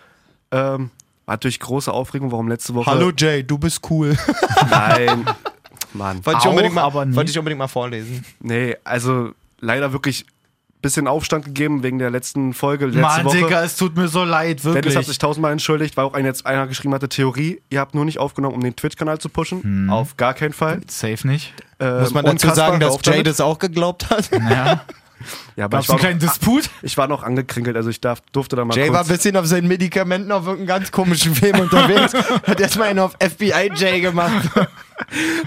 Ähm, war natürlich große Aufregung, warum letzte Woche. Hallo Jay, du bist cool. Nein. Mann. Wollte ich, unbedingt mal, wollte ich unbedingt mal vorlesen. Nee, also leider wirklich bisschen Aufstand gegeben wegen der letzten Folge letzte Mann, Woche. Digga, es tut mir so leid, Dennis wirklich. hat sich tausendmal entschuldigt, weil auch ein, jetzt einer geschrieben hatte, Theorie, ihr habt nur nicht aufgenommen, um den Twitch-Kanal zu pushen. Auf gar keinen Fall. Safe nicht. Ähm, Muss man dazu sagen, dass Jay damit. das auch geglaubt hat? Ja. Ja, aber Gab's ich war, einen kleinen noch, Disput? ich war noch angekrinkelt, also ich darf, durfte da mal Jay war ein kurz... bisschen auf seinen Medikamenten auf irgendeinem ganz komischen Film unterwegs. hat erstmal einen auf FBI Jay gemacht.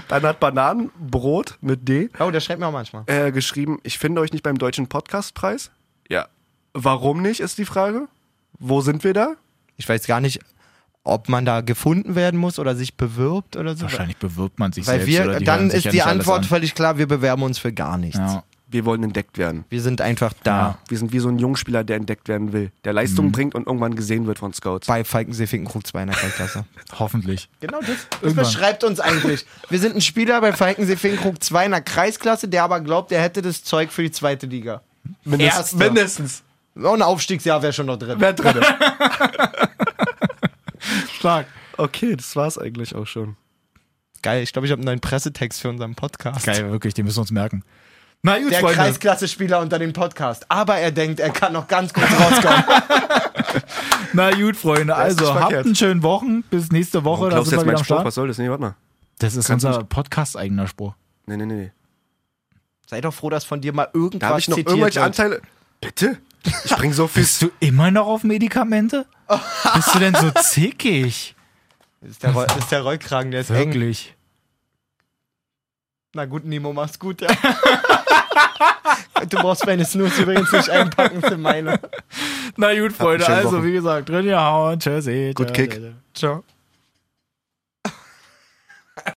Dann hat Bananenbrot mit D Oh, der schreibt mir auch manchmal. äh, geschrieben, ich finde euch nicht beim Deutschen Podcastpreis. Ja. Warum nicht, ist die Frage. Wo sind wir da? Ich weiß gar nicht, ob man da gefunden werden muss oder sich bewirbt oder so. Wahrscheinlich bewirbt man sich Weil selbst. wir, oder die dann hören sich ist ja die nicht alles Antwort an. völlig klar, wir bewerben uns für gar nichts. Ja. Wir wollen entdeckt werden. Wir sind einfach da. Ja. Wir sind wie so ein Jungspieler, der entdeckt werden will, der Leistung bringt und irgendwann gesehen wird von Scouts. Bei Falkensee Finkenkrug 2 in der Kreisklasse. Hoffentlich. Genau das, das beschreibt uns eigentlich. Wir sind ein Spieler bei Falkensee Finkenkrug 2 in der Kreisklasse, der aber glaubt, er hätte das Zeug für die zweite Liga. Mindest, mindestens. Und ein Aufstiegsjahr wäre schon noch drin. Wer drin? Stark. okay, das war's eigentlich auch schon. Geil, ich glaube, ich habe einen neuen Pressetext für unseren Podcast. Geil, wirklich, den müssen wir uns merken. Na gut, Der Freunde. Kreisklasse-Spieler unter dem Podcast. Aber er denkt, er kann noch ganz kurz rauskommen. Na gut, Freunde. Also, habt verkehrt. einen schönen Wochen. Bis nächste Woche. Warum Da sind wir jetzt wieder mein Spruch? Was soll das? Nee, warte mal. Das ist Kannst unser Podcast-eigener Spruch. Nee, nee, nee, nee. Sei doch froh, dass von dir mal irgendwas Da ich noch zitiert irgendwelche wird. Anteile. Bitte? Ich bring so viel. Bist du immer noch auf Medikamente? Bist du denn so zickig? Das ist der, Roll, ist der Rollkragen, der ist eng. Wirklich. Na gut, Nemo, mach's gut, ja. du brauchst meine Snooze übrigens nicht einpacken für meine. Na gut, Freunde. Also, Woche. wie gesagt, drin gehauen. Tschüssi. Gut Tschüssi. Kick. Ciao.